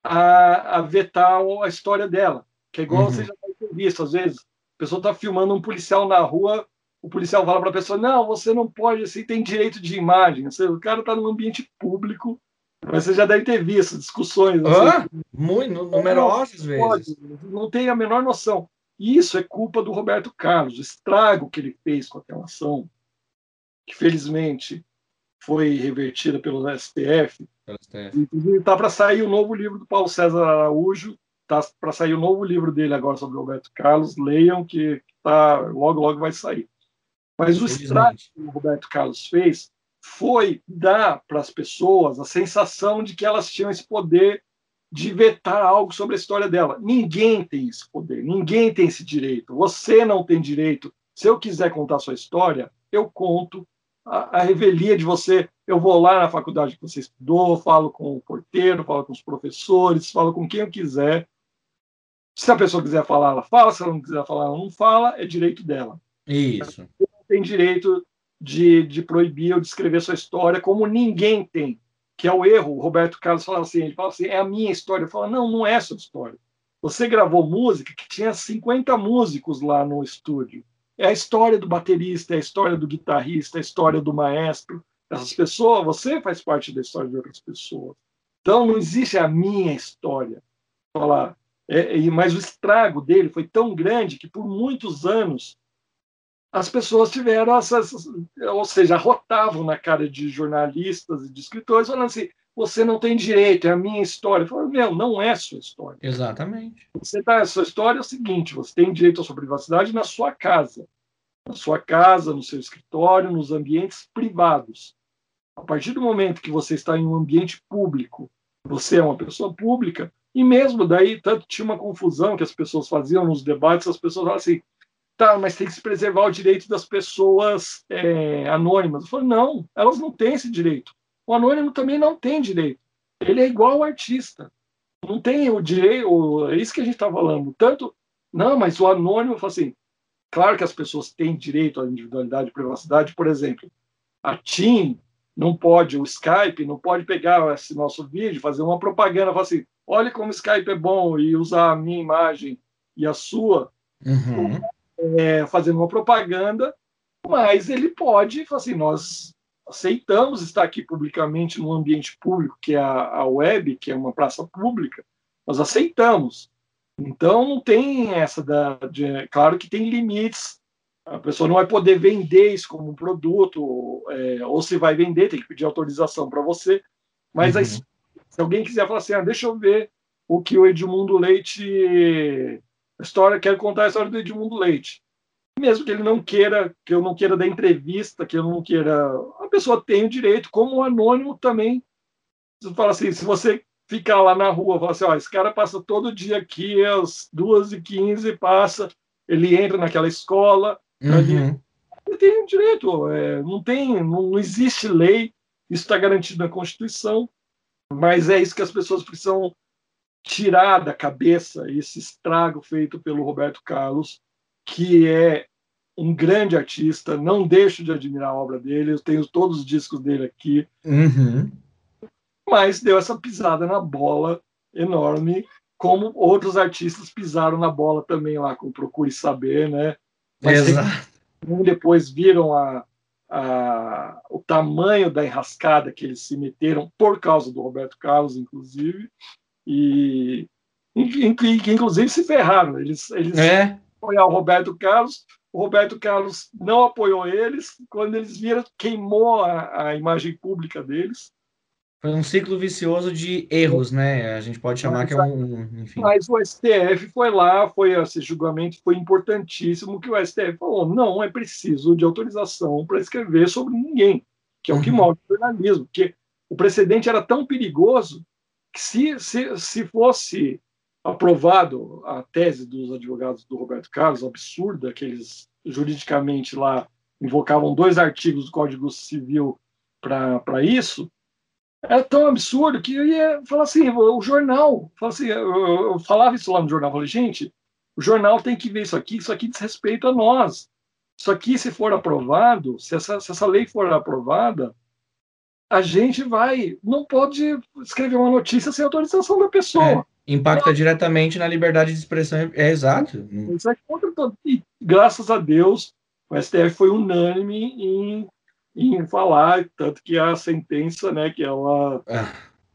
a, a vetar a história dela. Que é igual uhum. você já ter visto, às vezes, a pessoa está filmando um policial na rua o policial fala para a pessoa: não, você não pode, assim, tem direito de imagem. O cara está num ambiente público, mas você já deve ter visto discussões. Ah, muito, numerosas vezes. Pode, não tem a menor noção. Isso é culpa do Roberto Carlos, o estrago que ele fez com aquela ação, que felizmente foi revertida pelo STF. Inclusive, está para sair o novo livro do Paulo César Araújo, está para sair o novo livro dele agora sobre o Roberto Carlos. Leiam, que tá, logo, logo vai sair. Mas o estrago que o Roberto Carlos fez foi dar para as pessoas a sensação de que elas tinham esse poder de vetar algo sobre a história dela. Ninguém tem esse poder, ninguém tem esse direito. Você não tem direito. Se eu quiser contar sua história, eu conto a, a revelia de você. Eu vou lá na faculdade que você estudou, falo com o porteiro, falo com os professores, falo com quem eu quiser. Se a pessoa quiser falar, ela fala. Se ela não quiser falar, ela não fala. É direito dela. Isso tem direito de, de proibir ou de escrever sua história, como ninguém tem, que é o erro. O Roberto Carlos fala assim, ele fala assim, é a minha história. Eu falo, não, não é sua história. Você gravou música que tinha 50 músicos lá no estúdio. É a história do baterista, é a história do guitarrista, é a história do maestro. Essas pessoas, você faz parte da história de outras pessoas. Então não existe a minha história. Falar, é, mas o estrago dele foi tão grande que por muitos anos as pessoas tiveram essas, ou seja, rotavam na cara de jornalistas e de escritores, falando assim: você não tem direito, é a minha história. Falei, meu, não é sua história. Exatamente. Você tá, a sua história é o seguinte: você tem direito à sua privacidade na sua casa, na sua casa, no seu escritório, nos ambientes privados. A partir do momento que você está em um ambiente público, você é uma pessoa pública, e mesmo daí, tanto tinha uma confusão que as pessoas faziam nos debates, as pessoas falavam assim: tá, mas tem que se preservar o direito das pessoas é, anônimas. Eu falei, não, elas não têm esse direito. O anônimo também não tem direito. Ele é igual ao artista. Não tem o direito, é isso que a gente está falando. Tanto, não, mas o anônimo, assim, claro que as pessoas têm direito à individualidade e privacidade, por exemplo, a TIM não pode, o Skype não pode pegar esse nosso vídeo, fazer uma propaganda, falar assim, olha como o Skype é bom e usar a minha imagem e a sua, uhum é, fazendo uma propaganda, mas ele pode, assim, nós aceitamos estar aqui publicamente num ambiente público, que é a, a web, que é uma praça pública, nós aceitamos. Então não tem essa da. De, claro que tem limites. A pessoa não vai poder vender isso como um produto, é, ou se vai vender, tem que pedir autorização para você. Mas uhum. Se alguém quiser falar assim, ah, deixa eu ver o que o Edmundo Leite. A história, quero contar a história do Edmundo Leite. Mesmo que ele não queira, que eu não queira dar entrevista, que eu não queira. A pessoa tem o direito, como o anônimo também. Você fala assim, se você ficar lá na rua, falar assim, ó, esse cara passa todo dia aqui, às duas e quinze, passa, ele entra naquela escola, uhum. ele, ele, tem o direito, é, não tem, não, não existe lei, isso está garantido na Constituição, mas é isso que as pessoas precisam tirar da cabeça esse estrago feito pelo Roberto Carlos, que é um grande artista, não deixo de admirar a obra dele, eu tenho todos os discos dele aqui, uhum. mas deu essa pisada na bola enorme, como outros artistas pisaram na bola também lá com Procure Saber, né? Mas Exato. depois viram a, a, o tamanho da enrascada que eles se meteram por causa do Roberto Carlos, inclusive, e que inclusive se ferraram. Eles, eles é. apoiaram o Roberto Carlos, o Roberto Carlos não apoiou eles, quando eles viram, queimou a, a imagem pública deles. Foi um ciclo vicioso de erros, né? A gente pode chamar que é um. Enfim. Mas o STF foi lá, foi esse julgamento foi importantíssimo que o STF falou: não é preciso de autorização para escrever sobre ninguém, que é o que uhum. move o jornalismo, porque o precedente era tão perigoso se, se, se fosse aprovado a tese dos advogados do Roberto Carlos, absurda, que eles juridicamente lá invocavam dois artigos do Código Civil para isso, era tão absurdo que eu ia falar assim, o jornal, assim, eu, falava isso lá no jornal, falei, gente, o jornal tem que ver isso aqui, isso aqui diz respeito a nós. Isso aqui, se for aprovado, se essa, se essa lei for aprovada, a gente vai. Não pode escrever uma notícia sem autorização da pessoa. É, impacta diretamente na liberdade de expressão. É exato. É E graças a Deus, o STF foi unânime em, em falar, tanto que a sentença, né, que ela. Ah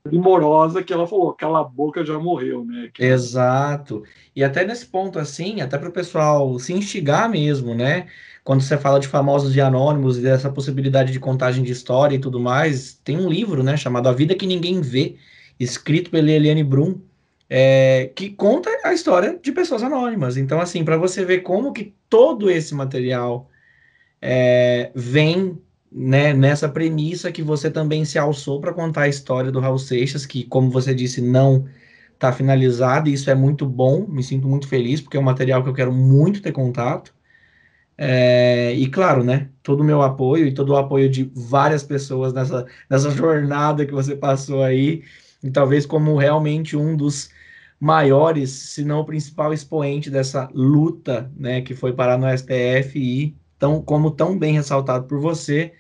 primorosa que ela falou, cala a boca já morreu, né? Que... Exato. E até nesse ponto, assim, até para o pessoal se instigar mesmo, né? Quando você fala de famosos e anônimos e dessa possibilidade de contagem de história e tudo mais, tem um livro, né, chamado A Vida que Ninguém Vê, escrito pela Eliane Brum, é, que conta a história de pessoas anônimas. Então, assim, para você ver como que todo esse material é, vem né, nessa premissa que você também se alçou para contar a história do Raul Seixas, que, como você disse, não está finalizado, e isso é muito bom, me sinto muito feliz, porque é um material que eu quero muito ter contato. É, e claro, né, todo o meu apoio e todo o apoio de várias pessoas nessa, nessa jornada que você passou aí, e talvez como realmente um dos maiores, se não o principal expoente dessa luta, né, que foi parar no STF e tão, como tão bem ressaltado por você,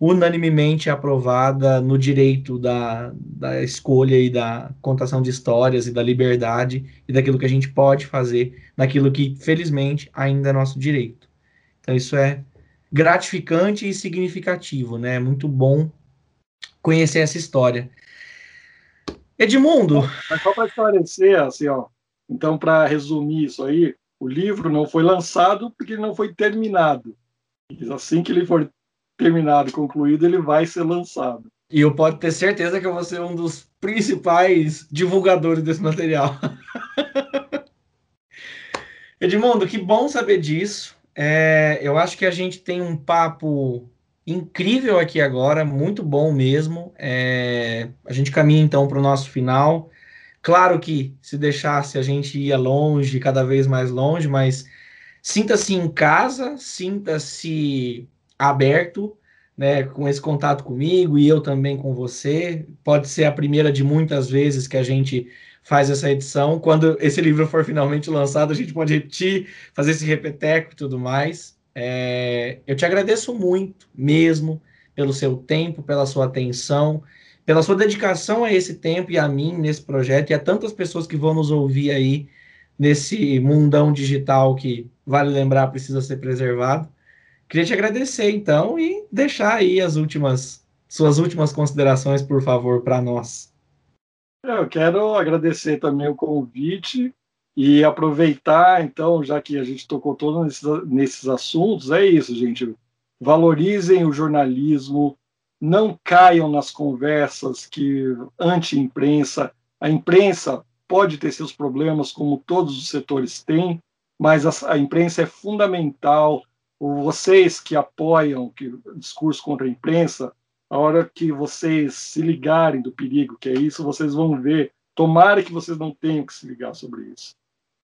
unanimemente aprovada no direito da, da escolha e da contação de histórias e da liberdade e daquilo que a gente pode fazer, naquilo que felizmente ainda é nosso direito. Então, isso é gratificante e significativo, né? É muito bom conhecer essa história. Edmundo. Mas só para esclarecer, assim, ó. Então, para resumir isso aí, o livro não foi lançado porque ele não foi terminado. Assim que ele for terminado, concluído, ele vai ser lançado. E eu posso ter certeza que eu vou ser um dos principais divulgadores desse material. Edmundo, que bom saber disso. É, eu acho que a gente tem um papo incrível aqui agora, muito bom mesmo. É, a gente caminha então para o nosso final. Claro que se deixasse a gente ia longe, cada vez mais longe, mas sinta-se em casa, sinta-se aberto, né, com esse contato comigo e eu também com você. Pode ser a primeira de muitas vezes que a gente faz essa edição. Quando esse livro for finalmente lançado, a gente pode repetir, fazer esse repeteco e tudo mais. É, eu te agradeço muito mesmo pelo seu tempo, pela sua atenção, pela sua dedicação a esse tempo e a mim nesse projeto e a tantas pessoas que vão nos ouvir aí nesse mundão digital que, vale lembrar, precisa ser preservado. Queria te agradecer então e deixar aí as últimas suas últimas considerações, por favor, para nós. Eu quero agradecer também o convite e aproveitar, então, já que a gente tocou todos nesses, nesses assuntos, é isso, gente. Valorizem o jornalismo, não caiam nas conversas que anti-imprensa. A imprensa pode ter seus problemas, como todos os setores têm, mas a, a imprensa é fundamental. Vocês que apoiam que, discurso contra a imprensa, a hora que vocês se ligarem do perigo que é isso, vocês vão ver. Tomara que vocês não tenham que se ligar sobre isso,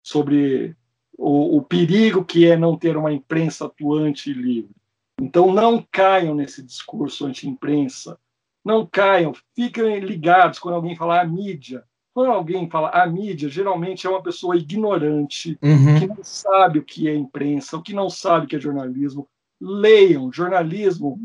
sobre o, o perigo que é não ter uma imprensa atuante e livre. Então, não caiam nesse discurso anti-imprensa, não caiam, fiquem ligados quando alguém falar a mídia. Quando alguém fala a mídia, geralmente é uma pessoa ignorante, uhum. que não sabe o que é imprensa, o que não sabe o que é jornalismo. Leiam, jornalismo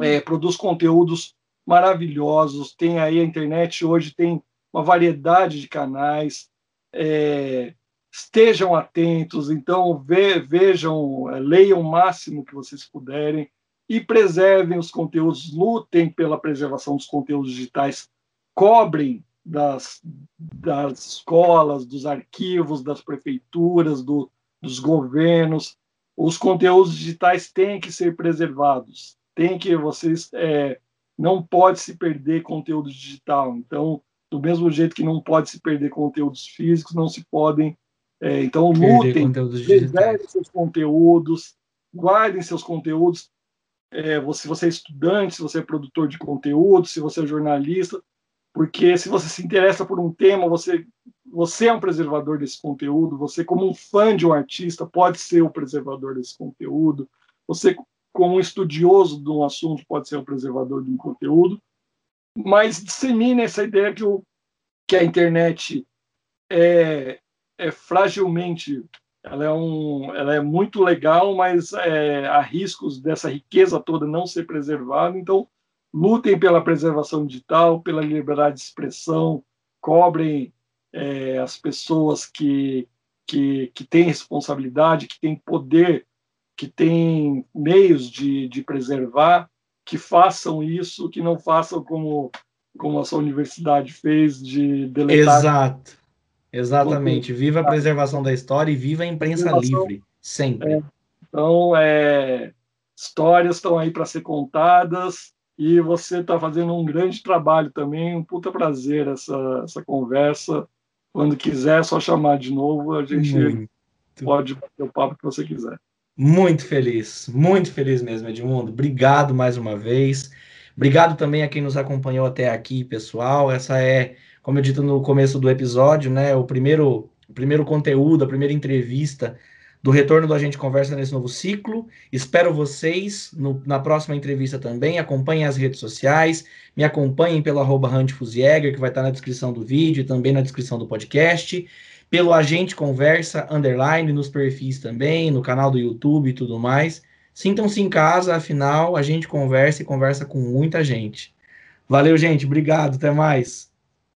é, produz conteúdos maravilhosos, tem aí a internet hoje, tem uma variedade de canais. É, estejam atentos, então ve, vejam, eh, leiam o máximo que vocês puderem e preservem os conteúdos, lutem pela preservação dos conteúdos digitais, cobrem das, das escolas, dos arquivos, das prefeituras, do, dos governos. Os conteúdos digitais têm que ser preservados, tem que vocês é, não pode se perder conteúdo digital. Então, do mesmo jeito que não pode se perder conteúdos físicos, não se podem é, então, lutem, preservem seus conteúdos, guardem seus conteúdos. É, se você é estudante, se você é produtor de conteúdo, se você é jornalista, porque se você se interessa por um tema, você, você é um preservador desse conteúdo, você, como um fã de um artista, pode ser o preservador desse conteúdo, você, como um estudioso de um assunto, pode ser o preservador de um conteúdo, mas dissemine essa ideia que, o, que a internet é, é fragilmente, ela é, um, ela é muito legal, mas é, há riscos dessa riqueza toda não ser preservada. Então, lutem pela preservação digital, pela liberdade de expressão, cobrem é, as pessoas que, que, que têm responsabilidade, que têm poder, que têm meios de, de preservar, que façam isso, que não façam como, como a sua universidade fez de deletar. Exato Exatamente. Viva a preservação da história e viva a imprensa livre, sempre. É. Então, é, histórias estão aí para ser contadas e você está fazendo um grande trabalho também. Um puta prazer essa, essa conversa. Quando quiser, é só chamar de novo, a gente muito. pode bater o papo que você quiser. Muito feliz, muito feliz mesmo, Edmundo. Obrigado mais uma vez. Obrigado também a quem nos acompanhou até aqui, pessoal. Essa é como eu dito no começo do episódio, né, o primeiro, o primeiro conteúdo, a primeira entrevista do retorno do Agente Conversa nesse novo ciclo. Espero vocês no, na próxima entrevista também. Acompanhem as redes sociais, me acompanhem pelo arroba que vai estar na descrição do vídeo e também na descrição do podcast. Pelo Agente Conversa, underline, nos perfis também, no canal do YouTube e tudo mais. Sintam-se em casa, afinal, a gente conversa e conversa com muita gente. Valeu, gente. Obrigado. Até mais.